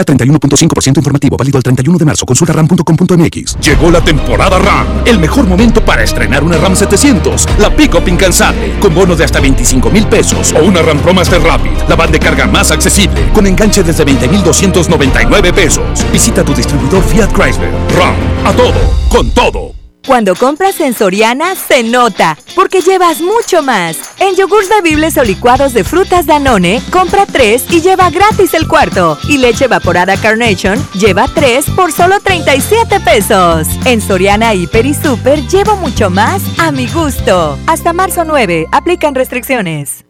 K31.5% informativo, válido el 31 de marzo. Consulta ram.com.mx. Llegó la temporada RAM. El mejor momento para estrenar una RAM 700. La pick-up incansable. Con bonos de hasta 25 mil pesos. O una RAM Pro Master Rapid. La van de carga más accesible. Con enganche desde 20,299 pesos. Visita tu distribuidor Fiat Chrysler. RAM. A todo. Con todo. Cuando compras en Soriana, se nota, porque llevas mucho más. En yogurts bebibles o licuados de frutas Danone, compra 3 y lleva gratis el cuarto. Y leche evaporada Carnation, lleva 3 por solo 37 pesos. En Soriana, Hiper y Super, llevo mucho más a mi gusto. Hasta marzo 9, aplican restricciones.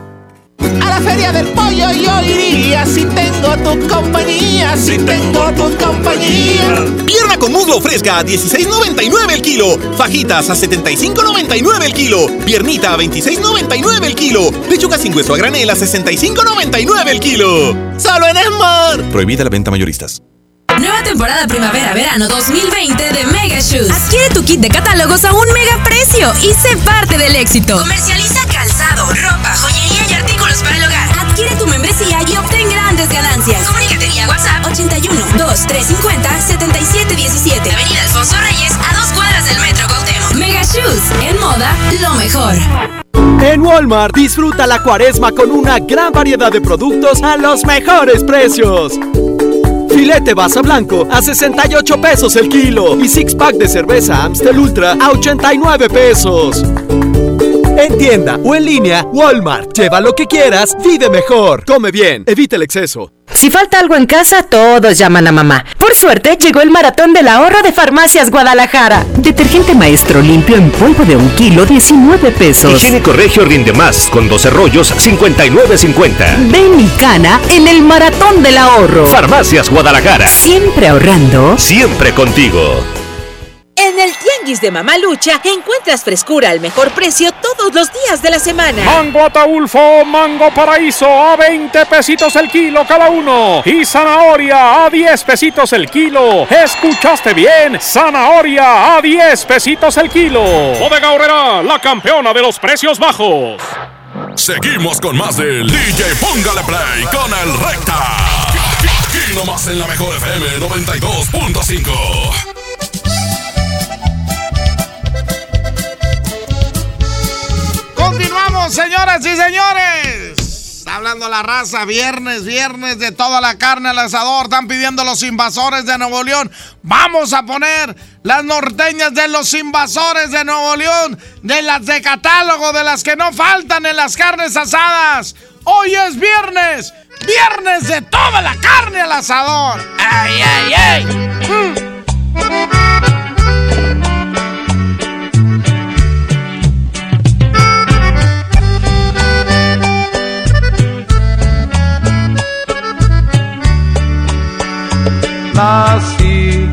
A la feria del pollo yo iría si tengo tu compañía, si tengo tu compañía. Pierna con muslo fresca a 16.99 el kilo. Fajitas a 75.99 el kilo. Piernita a 26.99 el kilo. Pechuga sin hueso a granel a 65.99 el kilo. Solo en Esmar. Prohibida la venta mayoristas. Nueva temporada primavera-verano 2020 de Mega Shoes. Adquiere tu kit de catálogos a un mega precio y sé parte del éxito. Comercializa calzado, ropa, Adquiere tu membresía y obtén grandes ganancias. Comunícate vía WhatsApp 81 2350 7717. Avenida Alfonso Reyes a dos cuadras del Metro Cuauhtémoc. Mega Shoes, en moda, lo mejor. En Walmart disfruta la cuaresma con una gran variedad de productos a los mejores precios. Filete basa blanco a 68 pesos el kilo y six pack de cerveza Amstel Ultra a 89 pesos. En tienda o en línea, Walmart. Lleva lo que quieras, vive mejor. Come bien, evita el exceso. Si falta algo en casa, todos llaman a mamá. Por suerte, llegó el maratón del ahorro de Farmacias Guadalajara. Detergente maestro limpio en polvo de un kilo, 19 pesos. Higiénico Regio rinde más, con 12 rollos, 59.50. Ven y cana en el maratón del ahorro. Farmacias Guadalajara. Siempre ahorrando. Siempre contigo. En el Tianguis de Mamalucha encuentras frescura al mejor precio todos los días de la semana. Mango Ataulfo, mango paraíso a 20 pesitos el kilo cada uno. Y zanahoria a 10 pesitos el kilo. ¿Escuchaste bien? Zanahoria a 10 pesitos el kilo. Bodega Horrera, la campeona de los precios bajos. Seguimos con más del DJ Póngale Play con el Recta. Aquí nomás en la mejor FM 92.5. Señoras y señores. Está hablando la raza, viernes, viernes de toda la carne al asador. Están pidiendo los invasores de Nuevo León. Vamos a poner las norteñas de los invasores de Nuevo León, de las de catálogo, de las que no faltan en las carnes asadas. Hoy es viernes, viernes de toda la carne al asador. ¡Ay, ay, ay! Mm. Nací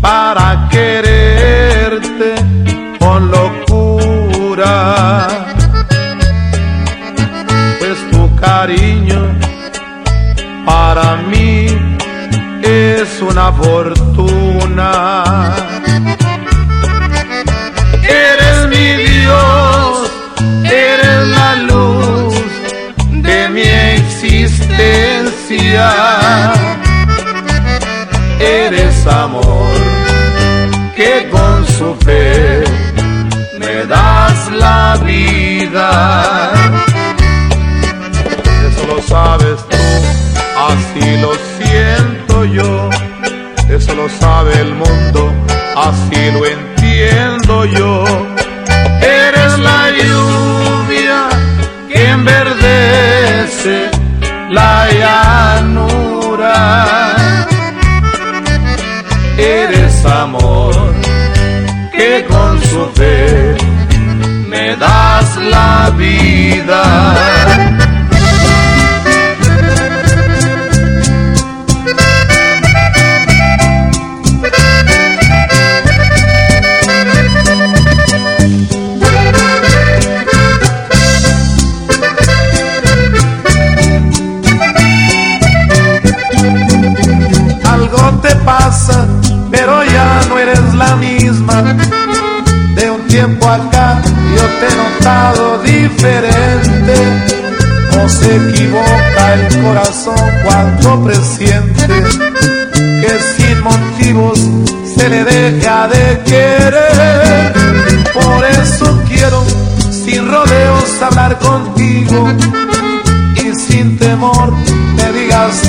para quererte con locura, pues tu cariño para mí es una fortuna. Eres mi Dios, eres la luz de mi existencia eres amor. Que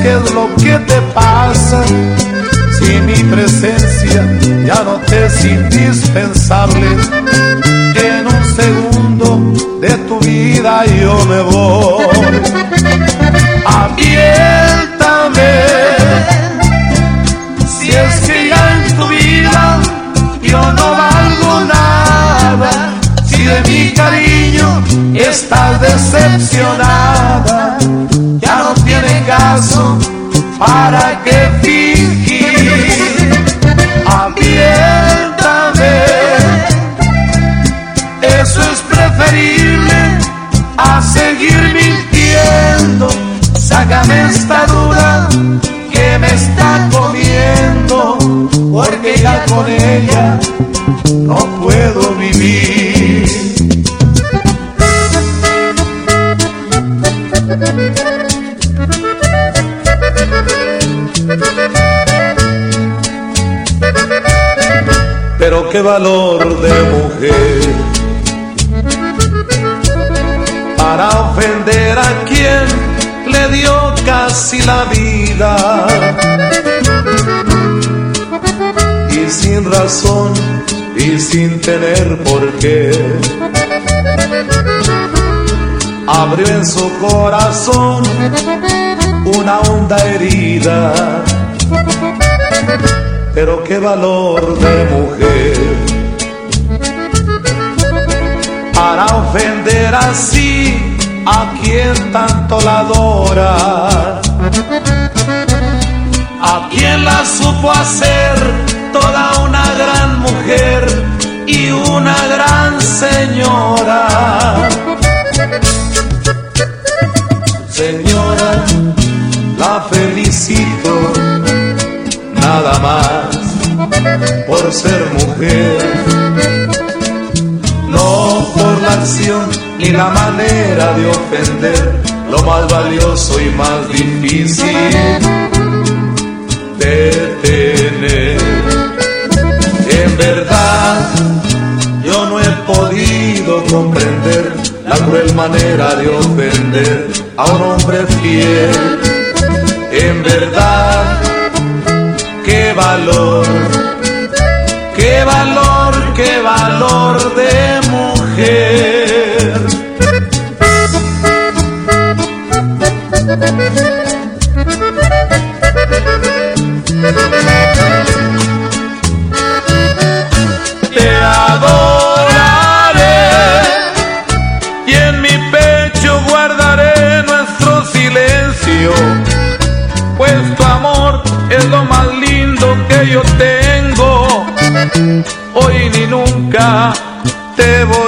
qué es lo que te pasa si mi presencia ya no te es indispensable, en un segundo de tu vida yo me voy. Aviéntame, si es que ya en tu vida yo no valgo nada, si de mi cariño estás decepcionada, para que fingir. Aviéntame, eso es preferible a seguir mintiendo. Sácame esta duda que me está comiendo, porque ya con ella no puedo vivir. Pero qué valor de mujer. Para ofender a quien le dio casi la vida. Y sin razón y sin tener por qué. Abrió en su corazón una honda herida, pero qué valor de mujer. Para ofender así a quien tanto la adora, a quien la supo hacer toda una gran mujer y una gran señora. Señora, la felicito nada más por ser mujer no por la acción ni la manera de ofender, lo más valioso y más difícil de tener. En verdad, yo no he podido comprender la cruel manera de ofender a un hombre fiel. En verdad, qué valor, qué valor,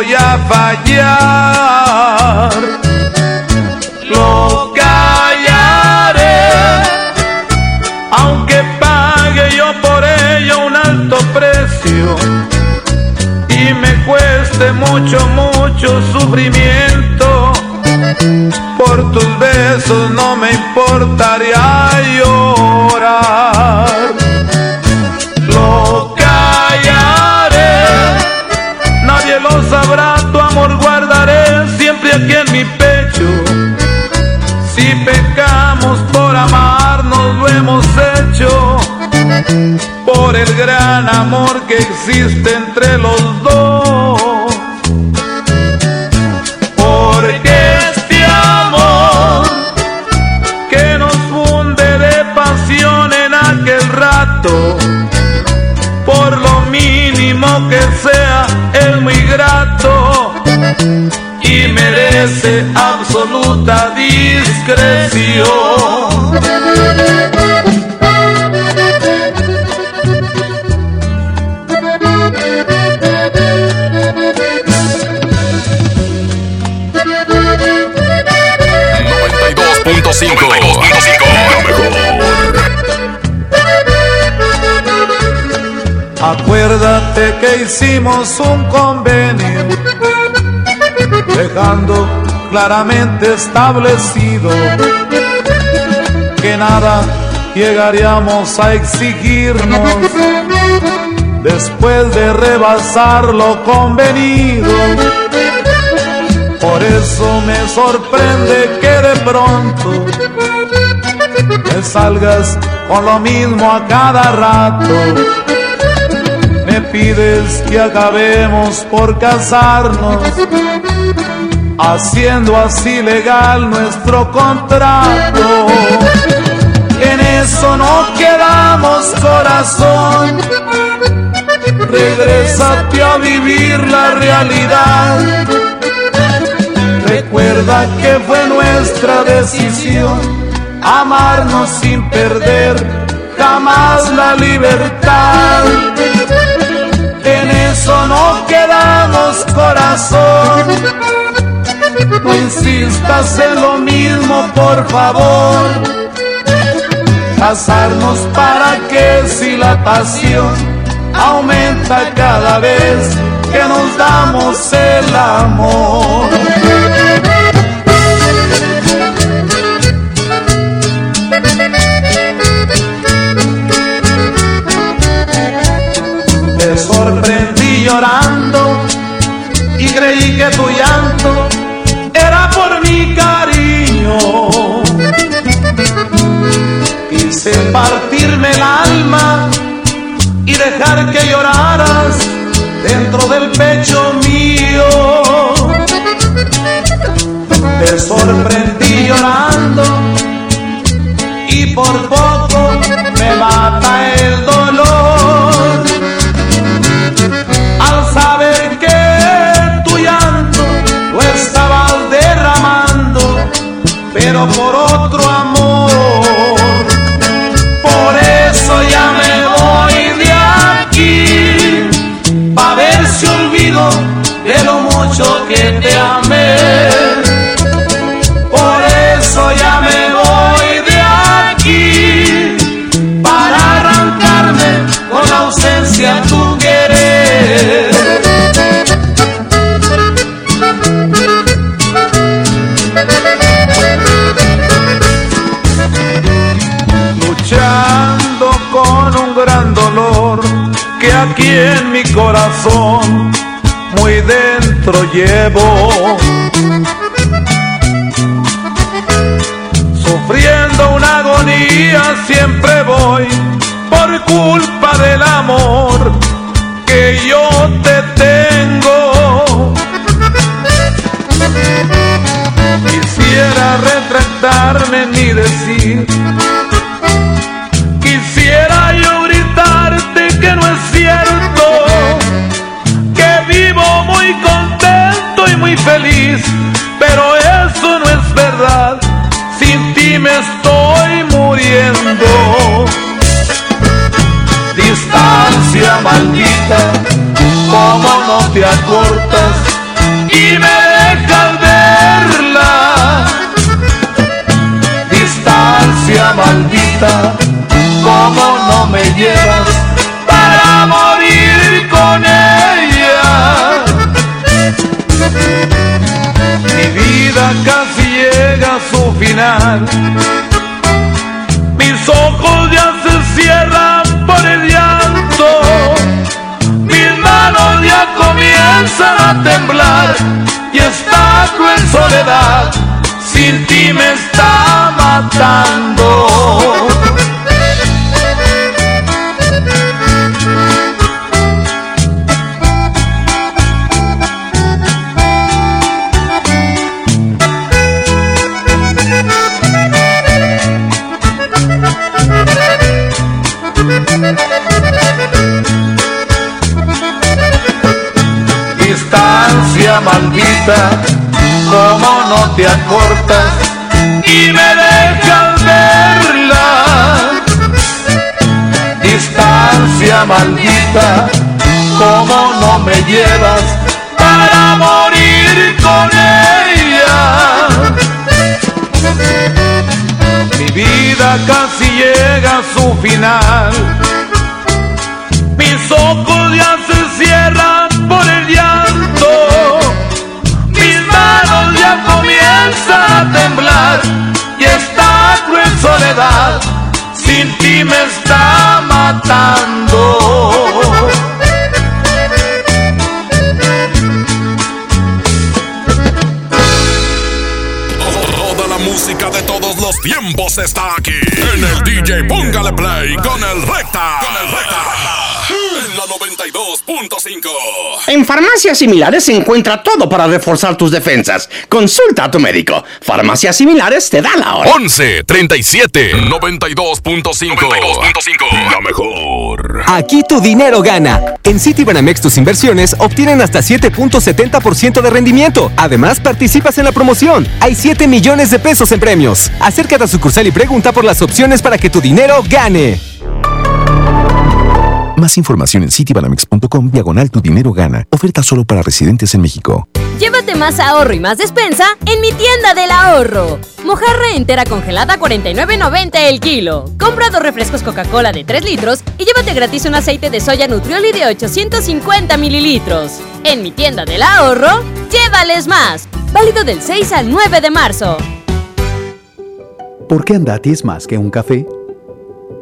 voy a fallar. Lo callaré, aunque pague yo por ello un alto precio y me cueste mucho, mucho sufrimiento. Por tus besos no me importaría el gran amor que existe entre los dos. Porque este amor que nos funde de pasión en aquel rato, por lo mínimo que sea, es muy grato y merece absoluta discreción. Acuérdate que hicimos un convenio, dejando claramente establecido que nada llegaríamos a exigirnos después de rebasar lo convenido. Por eso me sorprende que de pronto me salgas con lo mismo a cada rato. Me pides que acabemos por casarnos, haciendo así legal nuestro contrato. En eso no quedamos corazón. Regrésate a vivir la realidad. Recuerda que fue nuestra decisión amarnos sin perder jamás la libertad. En eso no quedamos corazón. No insistas en lo mismo, por favor. Casarnos para que si la pasión aumenta cada vez que nos damos el amor. Te corazón muy dentro llevo. Sufriendo una agonía siempre voy por culpa del amor que yo te tengo. Quisiera retractarme feliz, pero eso no es verdad, sin ti me estoy muriendo. Distancia maldita, como no te acortas y me dejas verla. Distancia maldita, como no me llevas para morir vida casi llega a su final. Mis ojos ya se cierran por el llanto. Mis manos ya comienzan a temblar. Y esta cruel soledad sin ti me está matando. Maldita, como no te acortas y me dejas verla. Distancia maldita, como no me llevas para morir con ella. Mi vida casi llega a su final. Mis ojos ya se cierran sin ti me está matando. Toda la música de todos los tiempos está aquí. En el DJ Póngale Play con el Recta. Farmacias similares se encuentra todo para reforzar tus defensas. Consulta a tu médico. Farmacias similares te da la hora. 11 37 92.5. La mejor. Aquí tu dinero gana. En Citibanamex tus inversiones obtienen hasta 7.70% de rendimiento. Además, participas en la promoción. Hay 7 millones de pesos en premios. Acércate a sucursal y pregunta por las opciones para que tu dinero gane. Más información en citibanamex.com diagonal tu dinero gana. Oferta solo para residentes en México. Llévate más ahorro y más despensa en mi tienda del ahorro. Mojarra entera congelada a 49.90 el kilo. Compra dos refrescos Coca-Cola de 3 litros y llévate gratis un aceite de soya Nutrioli de 850 mililitros. En mi tienda del ahorro, llévales más. Válido del 6 al 9 de marzo. ¿Por qué Andati es más que un café?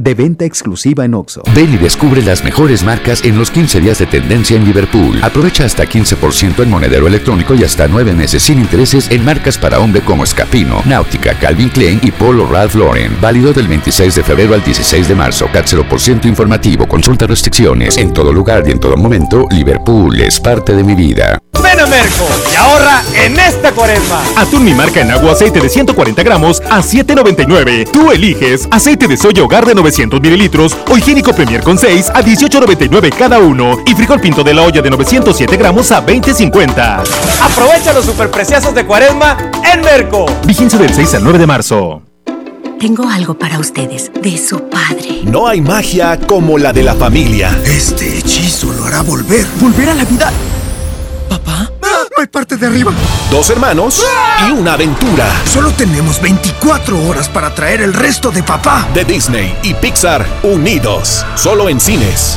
De venta exclusiva en Oxo. Ven y descubre las mejores marcas en los 15 días de tendencia en Liverpool. Aprovecha hasta 15% en monedero electrónico y hasta 9 meses sin intereses en marcas para hombre como Escapino, Náutica, Calvin Klein y Polo Ralph Lauren. Válido del 26 de febrero al 16 de marzo. CAT 0% informativo. Consulta restricciones. En todo lugar y en todo momento, Liverpool es parte de mi vida. Ven a Merco y ahorra en esta cuaresma. Atún mi marca en agua aceite de 140 gramos a 7.99. Tú eliges aceite de soya hogar de 900 mililitros o higiénico Premier con 6 a 18.99 cada uno y frijol pinto de la olla de 907 gramos a 20.50. Aprovecha los superpreciosos de cuaresma en Merco. Vigencia del 6 al 9 de marzo. Tengo algo para ustedes de su padre. No hay magia como la de la familia. Este hechizo lo hará volver. ¿Volver a la vida? ¿Papá? No hay parte de arriba. Dos hermanos y una aventura. Solo tenemos 24 horas para traer el resto de papá. De Disney y Pixar unidos. Solo en cines.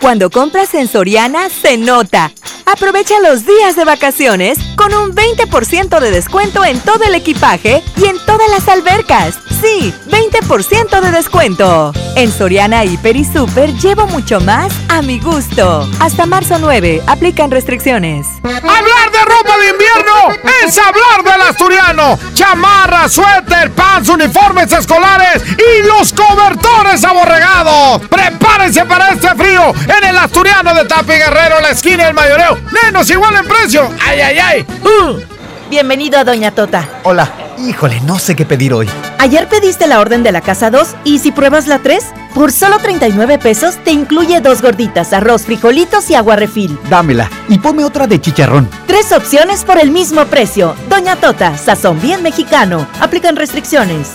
Cuando compras en Soriana, se nota. Aprovecha los días de vacaciones con un 20% de descuento en todo el equipaje y en todas las albercas. Sí, 20% de descuento. En Soriana Hiper y Super llevo mucho más a mi gusto. Hasta marzo 9, aplican restricciones. Hablar de ropa de invierno es hablar del asturiano. Chamarra, suéter, pants, uniformes escolares y los cobertores aborregados. Prepárense para este frío en el asturiano de Tapi Guerrero, la esquina del mayoreo. Menos igual en precio. ¡Ay, ay, ay! Uh, bienvenido a Doña Tota. Hola. Híjole, no sé qué pedir hoy. Ayer pediste la orden de la casa 2 y si pruebas la 3, por solo 39 pesos te incluye dos gorditas, arroz, frijolitos y agua refil. Dámela y ponme otra de chicharrón. Tres opciones por el mismo precio. Doña Tota, sazón bien mexicano. Aplican restricciones.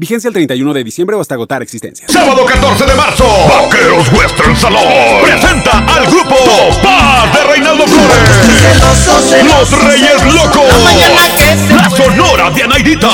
Vigencia el 31 de diciembre o hasta agotar existencias. Sábado 14 de marzo, Vaqueros Western Salón presenta al grupo Paz de Reinaldo Flores. Los Reyes Locos. La Sonora de Anaidita.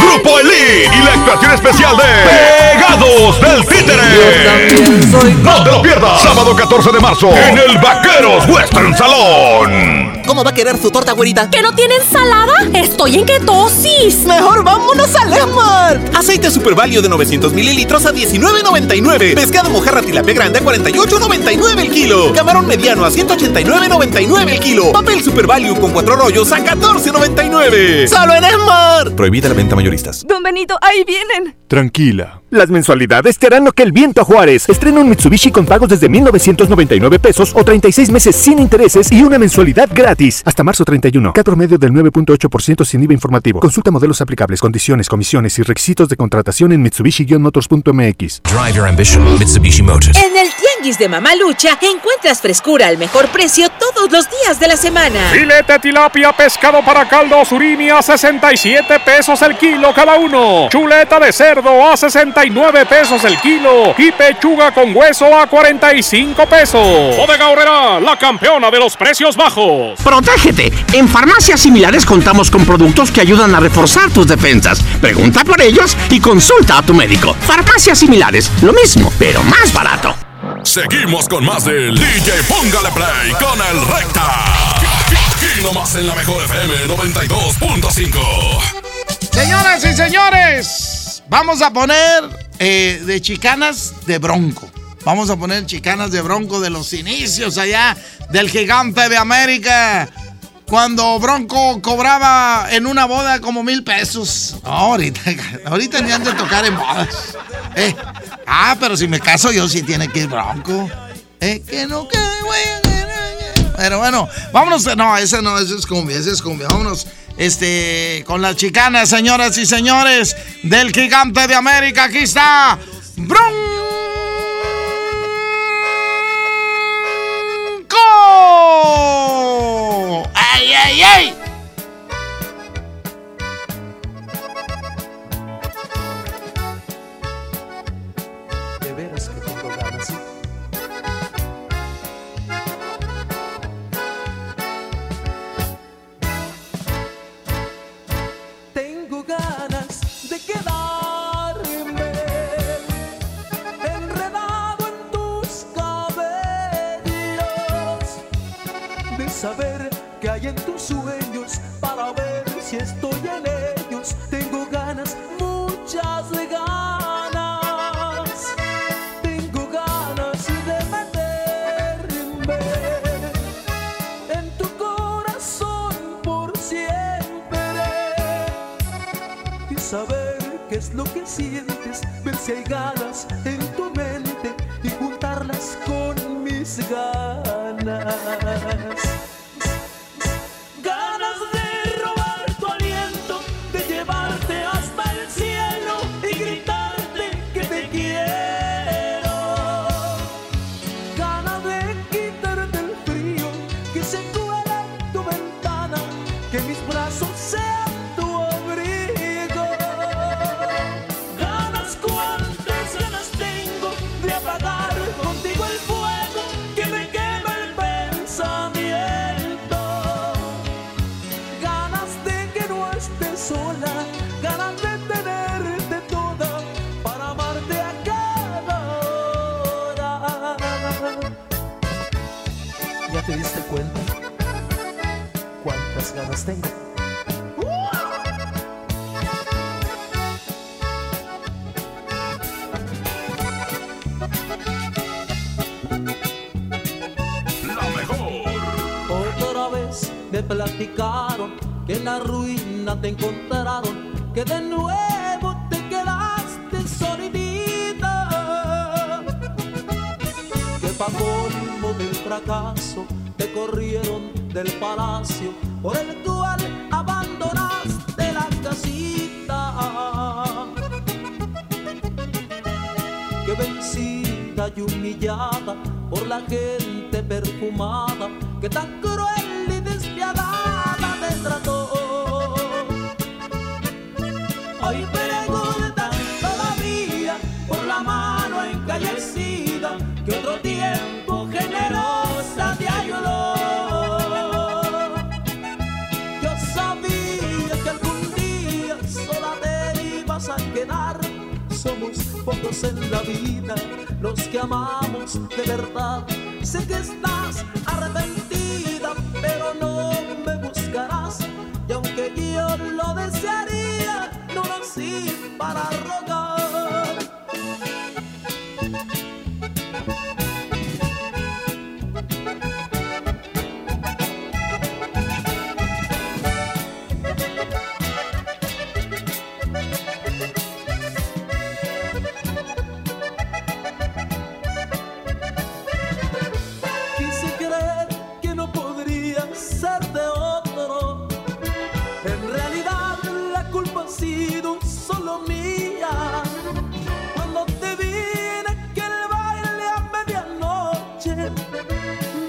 Grupo Elite y la actuación especial de Pegados del Títere. No te lo pierdas. Sábado 14 de marzo en el Vaqueros Western Salón. ¿Cómo va a querer su torta, güerita? ¿Que no tiene ensalada? Estoy en ketosis. Mejor vámonos a Lemar. Aceite Super Value de 900 mililitros a 19.99. Pescado mojarra tilapia grande a 48.99 el kilo. Camarón mediano a 189.99 el kilo. Papel Super Value con cuatro rollos a 14.99. ¡Solo en Esmar! Prohibida la venta mayoristas. Don Benito, ahí vienen. Tranquila. Las mensualidades te harán lo que el viento a Juárez. Estrena un Mitsubishi con pagos desde 1,999 pesos o 36 meses sin intereses y una mensualidad gratis. Hasta marzo 31. Cat promedio del 9.8% sin IVA informativo. Consulta modelos aplicables, condiciones, comisiones y requisitos de contratación en Mitsubishi-motors.mx. Drive your ambition, Mitsubishi Motors. En el Tianguis de Mamalucha encuentras frescura al mejor precio todos los días de la semana. Filete tilapia pescado para caldo surimi a 67 pesos el kilo cada uno. Chuleta de cerdo a 69 pesos el kilo. Y pechuga con hueso a 45 pesos. Bodega Horrera, la campeona de los precios bajos. Protégete. En farmacias similares contamos con productos que ayudan a reforzar tus defensas. Pregunta por ellos y consulta a tu médico. Farmacias similares, lo mismo, pero más barato. Seguimos con más del DJ Póngale Play con el Recta. Aquí nomás en la mejor FM 92.5. Señoras y señores, vamos a poner eh, de chicanas de bronco. Vamos a poner chicanas de bronco de los inicios allá del gigante de América. Cuando Bronco cobraba en una boda como mil pesos. ahorita, ahorita ni han de tocar en bodas. Eh, ah, pero si me caso yo sí tiene que ir Bronco. Eh, que no quede, güey. Pero bueno, vámonos. No, ese no, ese es cumbia, ese es cumbia. Vámonos este, con las chicanas, señoras y señores, del gigante de América. Aquí está Bronco. ¡Ay, ay,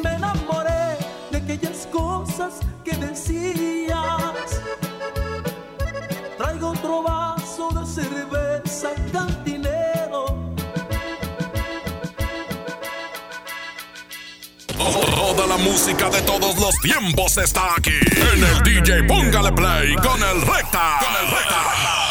me enamoré de aquellas cosas que decías. Traigo otro vaso de cerveza cantinero. Toda la música de todos los tiempos está aquí. En el DJ Póngale Play con el Recta. Con el Recta.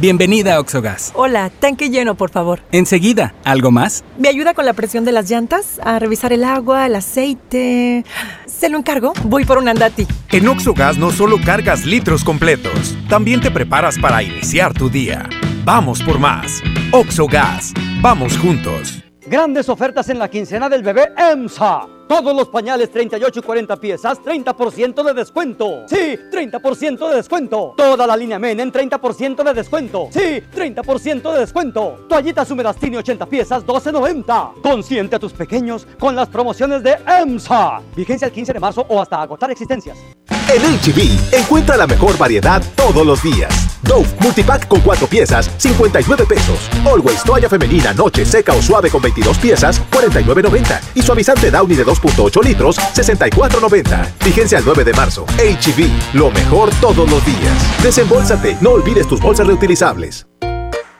Bienvenida a Oxogas. Hola, tanque lleno, por favor. Enseguida, ¿algo más? ¿Me ayuda con la presión de las llantas? A revisar el agua, el aceite. ¿Se lo encargo? Voy por un andati. En Oxogas no solo cargas litros completos, también te preparas para iniciar tu día. Vamos por más. Oxogas. Vamos juntos. Grandes ofertas en la quincena del bebé EMSA. Todos los pañales 38 y 40 piezas, 30% de descuento. Sí, 30% de descuento. Toda la línea Men en 30% de descuento. Sí, 30% de descuento. Toallitas húmedas Tini 80 piezas, 12.90. Consiente a tus pequeños con las promociones de EMSA. Vigencia el 15 de marzo o hasta agotar existencias. En HB, encuentra la mejor variedad todos los días. Dove Multipack con 4 piezas, 59 pesos. Always toalla femenina, noche, seca o suave con 22 piezas, 49.90. Y suavizante Downy de 2.8 litros, 64.90. Vigencia el 9 de marzo. HB, lo mejor todos los días. Desembolsate, no olvides tus bolsas reutilizables.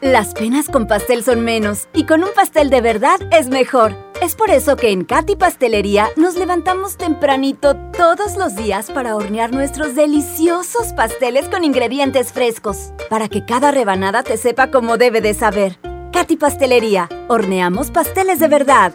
Las penas con pastel son menos y con un pastel de verdad es mejor. Es por eso que en Katy Pastelería nos levantamos tempranito todos los días para hornear nuestros deliciosos pasteles con ingredientes frescos, para que cada rebanada te sepa como debe de saber. Katy Pastelería, horneamos pasteles de verdad.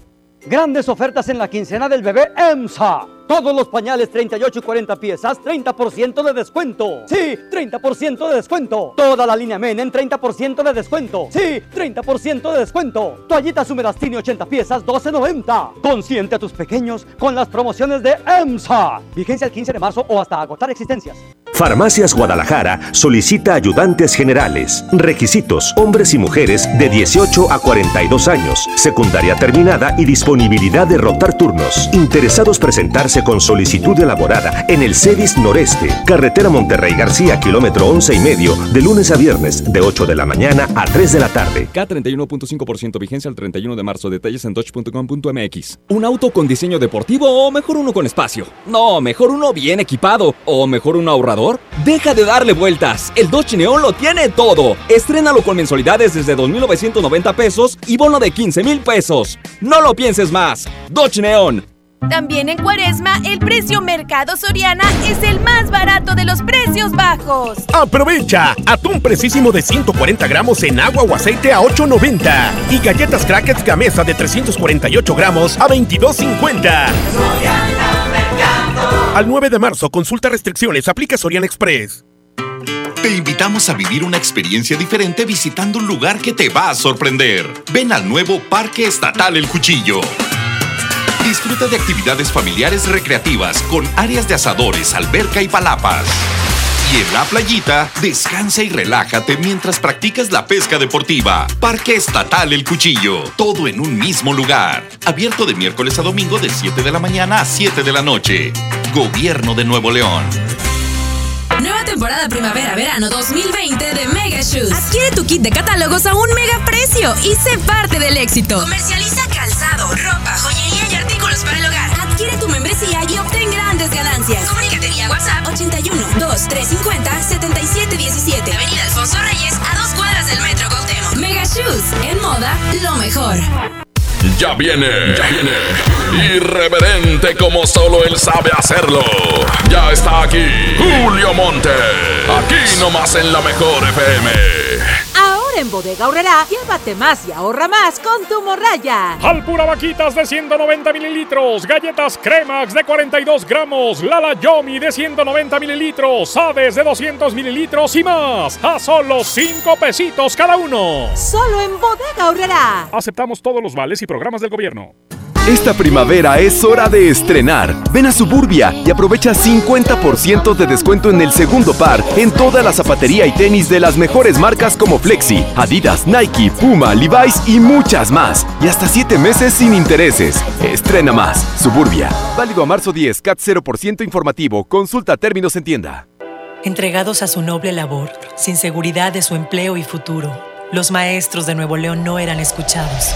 Grandes ofertas en la quincena del bebé EMSA. Todos los pañales 38 y 40 piezas, 30% de descuento. Sí, 30% de descuento. Toda la línea Men en 30% de descuento. Sí, 30% de descuento. Toallitas húmedas Tini 80 piezas, 12.90. Consiente a tus pequeños con las promociones de EMSA. Vigencia el 15 de marzo o hasta agotar existencias. Farmacias Guadalajara solicita ayudantes generales. Requisitos: hombres y mujeres de 18 a 42 años, secundaria terminada y disponibilidad de rotar turnos. Interesados presentarse con solicitud elaborada en el CEDIS Noreste, carretera Monterrey García, kilómetro 11 y medio, de lunes a viernes, de 8 de la mañana a 3 de la tarde. K31.5% vigencia el 31 de marzo. Detalles en dodge.com.mx. ¿Un auto con diseño deportivo o mejor uno con espacio? No, mejor uno bien equipado. ¿O mejor un ahorrador? Deja de darle vueltas. El Dodge Neon lo tiene todo. Estrénalo con mensualidades desde 2.990 pesos y bono de 15 mil pesos. No lo pienses más. Dodge Neon. También en Cuaresma, el precio Mercado Soriana es el más barato de los precios bajos. Aprovecha atún precisísimo de 140 gramos en agua o aceite a 8.90 y galletas crackers Gamesa de 348 gramos a 22.50. Al 9 de marzo, consulta restricciones, aplica Soriana Express. Te invitamos a vivir una experiencia diferente visitando un lugar que te va a sorprender. Ven al nuevo Parque Estatal El Cuchillo. Disfruta de actividades familiares recreativas con áreas de asadores, alberca y palapas. Y en la playita, descansa y relájate mientras practicas la pesca deportiva. Parque Estatal El Cuchillo. Todo en un mismo lugar. Abierto de miércoles a domingo de 7 de la mañana a 7 de la noche. Gobierno de Nuevo León. Nueva temporada primavera-verano 2020 de Mega Shoes. Adquiere tu kit de catálogos a un mega precio y sé parte del éxito. Comercializa calzado, ropa, y obtén grandes ganancias. Comunícate vía WhatsApp 81 2 350 7717. Avenida Alfonso Reyes, a dos cuadras del Metro Cuauhtémoc. Mega Shoes, en moda, lo mejor. Ya viene, ya viene. Irreverente como solo él sabe hacerlo. Ya está aquí, Julio Monte. Aquí nomás en la mejor FM. Ahora en Bodega Horrera, llévate más y ahorra más con tu morraya. Alpura Vaquitas de 190 mililitros, galletas Cremax de 42 gramos, Lala Yomi de 190 mililitros, Aves de 200 mililitros y más. A solo 5 pesitos cada uno. Solo en Bodega Horrera. Aceptamos todos los vales y programas del gobierno. Esta primavera es hora de estrenar. Ven a Suburbia y aprovecha 50% de descuento en el segundo par en toda la zapatería y tenis de las mejores marcas como Flexi, Adidas, Nike, Puma, Levi's y muchas más. Y hasta 7 meses sin intereses. Estrena más. Suburbia. Válido a marzo 10, CAT 0% informativo. Consulta términos en tienda. Entregados a su noble labor, sin seguridad de su empleo y futuro, los maestros de Nuevo León no eran escuchados.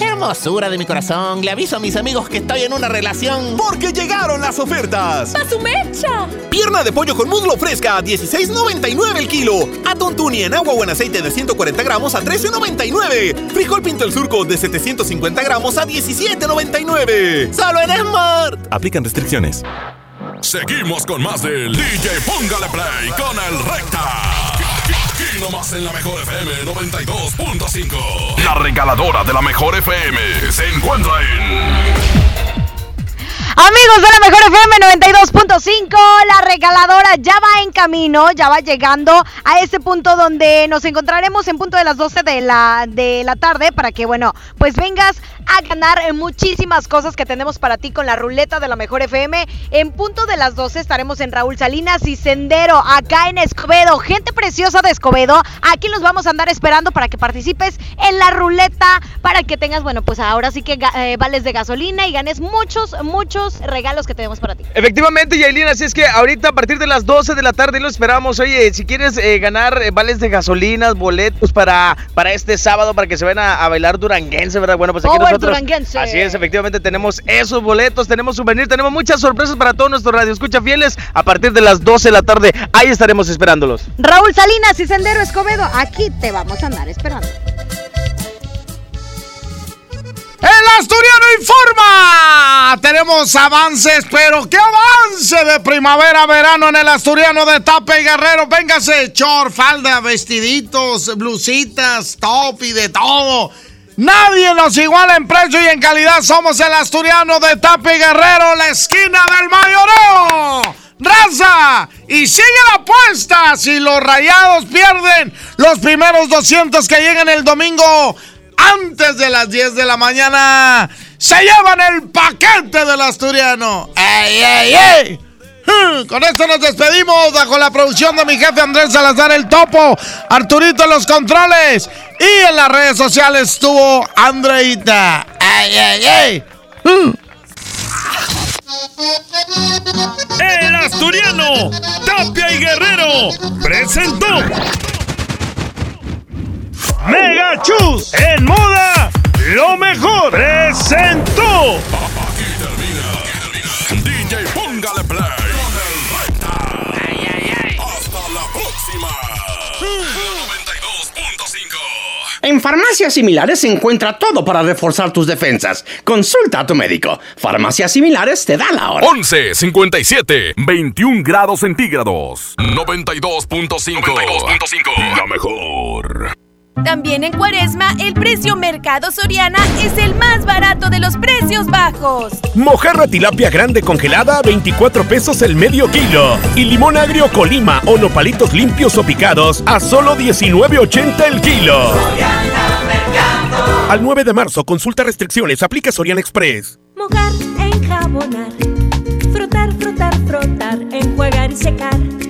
Hermosura de mi corazón, le aviso a mis amigos que estoy en una relación. Porque llegaron las ofertas. ¡A su mecha! Pierna de pollo con muslo fresca a 16.99 el kilo. Atún tuni en agua o en aceite de 140 gramos a 13.99. Frijol pinto el surco de 750 gramos a 17.99. Solo en Smart. Aplican restricciones. Seguimos con más del DJ Póngale Play con el Recta. Nomás en la mejor FM 92.5. La regaladora de la mejor FM se encuentra en. Amigos de la Mejor FM 92.5, la regaladora ya va en camino, ya va llegando a ese punto donde nos encontraremos en punto de las 12 de la, de la tarde para que, bueno, pues vengas a ganar muchísimas cosas que tenemos para ti con la ruleta de la Mejor FM. En punto de las 12 estaremos en Raúl Salinas y Sendero, acá en Escobedo. Gente preciosa de Escobedo, aquí los vamos a andar esperando para que participes en la ruleta, para que tengas, bueno, pues ahora sí que eh, vales de gasolina y ganes muchos, muchos regalos que tenemos para ti. Efectivamente, Yailin, así es que ahorita a partir de las 12 de la tarde lo esperamos. Oye, si quieres eh, ganar eh, vales de gasolinas, boletos para, para este sábado, para que se vayan a, a bailar duranguense, ¿verdad? Bueno, pues aquí Over nosotros. Así es, efectivamente tenemos esos boletos, tenemos souvenir, tenemos muchas sorpresas para todos nuestros radio escucha fieles. A partir de las 12 de la tarde, ahí estaremos esperándolos. Raúl Salinas y Sendero Escobedo, aquí te vamos a andar esperando. El Asturiano informa. Tenemos avances, pero qué avance de primavera-verano en el Asturiano de Tape y Guerrero. Véngase, short, falda, vestiditos, blusitas, top y de todo. Nadie nos iguala en precio y en calidad. Somos el Asturiano de Tape y Guerrero, la esquina del mayoreo. ¡Raza! Y sigue la apuesta. Si los rayados pierden los primeros 200 que llegan el domingo antes de las 10 de la mañana, se llevan el paquete del asturiano. ¡Ey, ey, ey! Hmm, Con esto nos despedimos bajo la producción de mi jefe Andrés Salazar el Topo, Arturito en los controles y en las redes sociales estuvo Andreita. ¡Ey, ey, ey! Hmm. El Asturiano, Tapia y Guerrero, presentó. Mega Chus en moda, lo mejor, presentó. Aquí termina, DJ Póngale Play En farmacias similares se encuentra todo para reforzar tus defensas. Consulta a tu médico. Farmacias similares te da la hora. 11 57 21 grados centígrados 92.5 La mejor También en Cuaresma, el precio Mercado Soriana es el más barato de los precios bajos. Mojarra tilapia grande congelada a 24 pesos el medio kilo. Y limón agrio colima o nopalitos limpios o picados a solo 19.80 el kilo. Al 9 de marzo, consulta restricciones, aplica Soriana Express. Mojar, enjabonar, frotar, frotar, frotar, enjuagar y secar.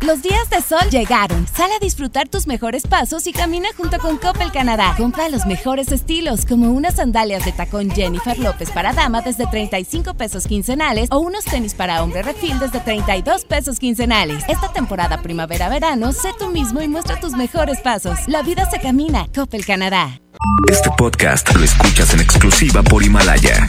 Los días de sol llegaron. Sal a disfrutar tus mejores pasos y camina junto con Coppel Canadá. Compra los mejores estilos, como unas sandalias de tacón Jennifer López para dama desde 35 pesos quincenales o unos tenis para hombre refil desde 32 pesos quincenales. Esta temporada primavera-verano, sé tú mismo y muestra tus mejores pasos. La vida se camina. Coppel Canadá. Este podcast lo escuchas en exclusiva por Himalaya.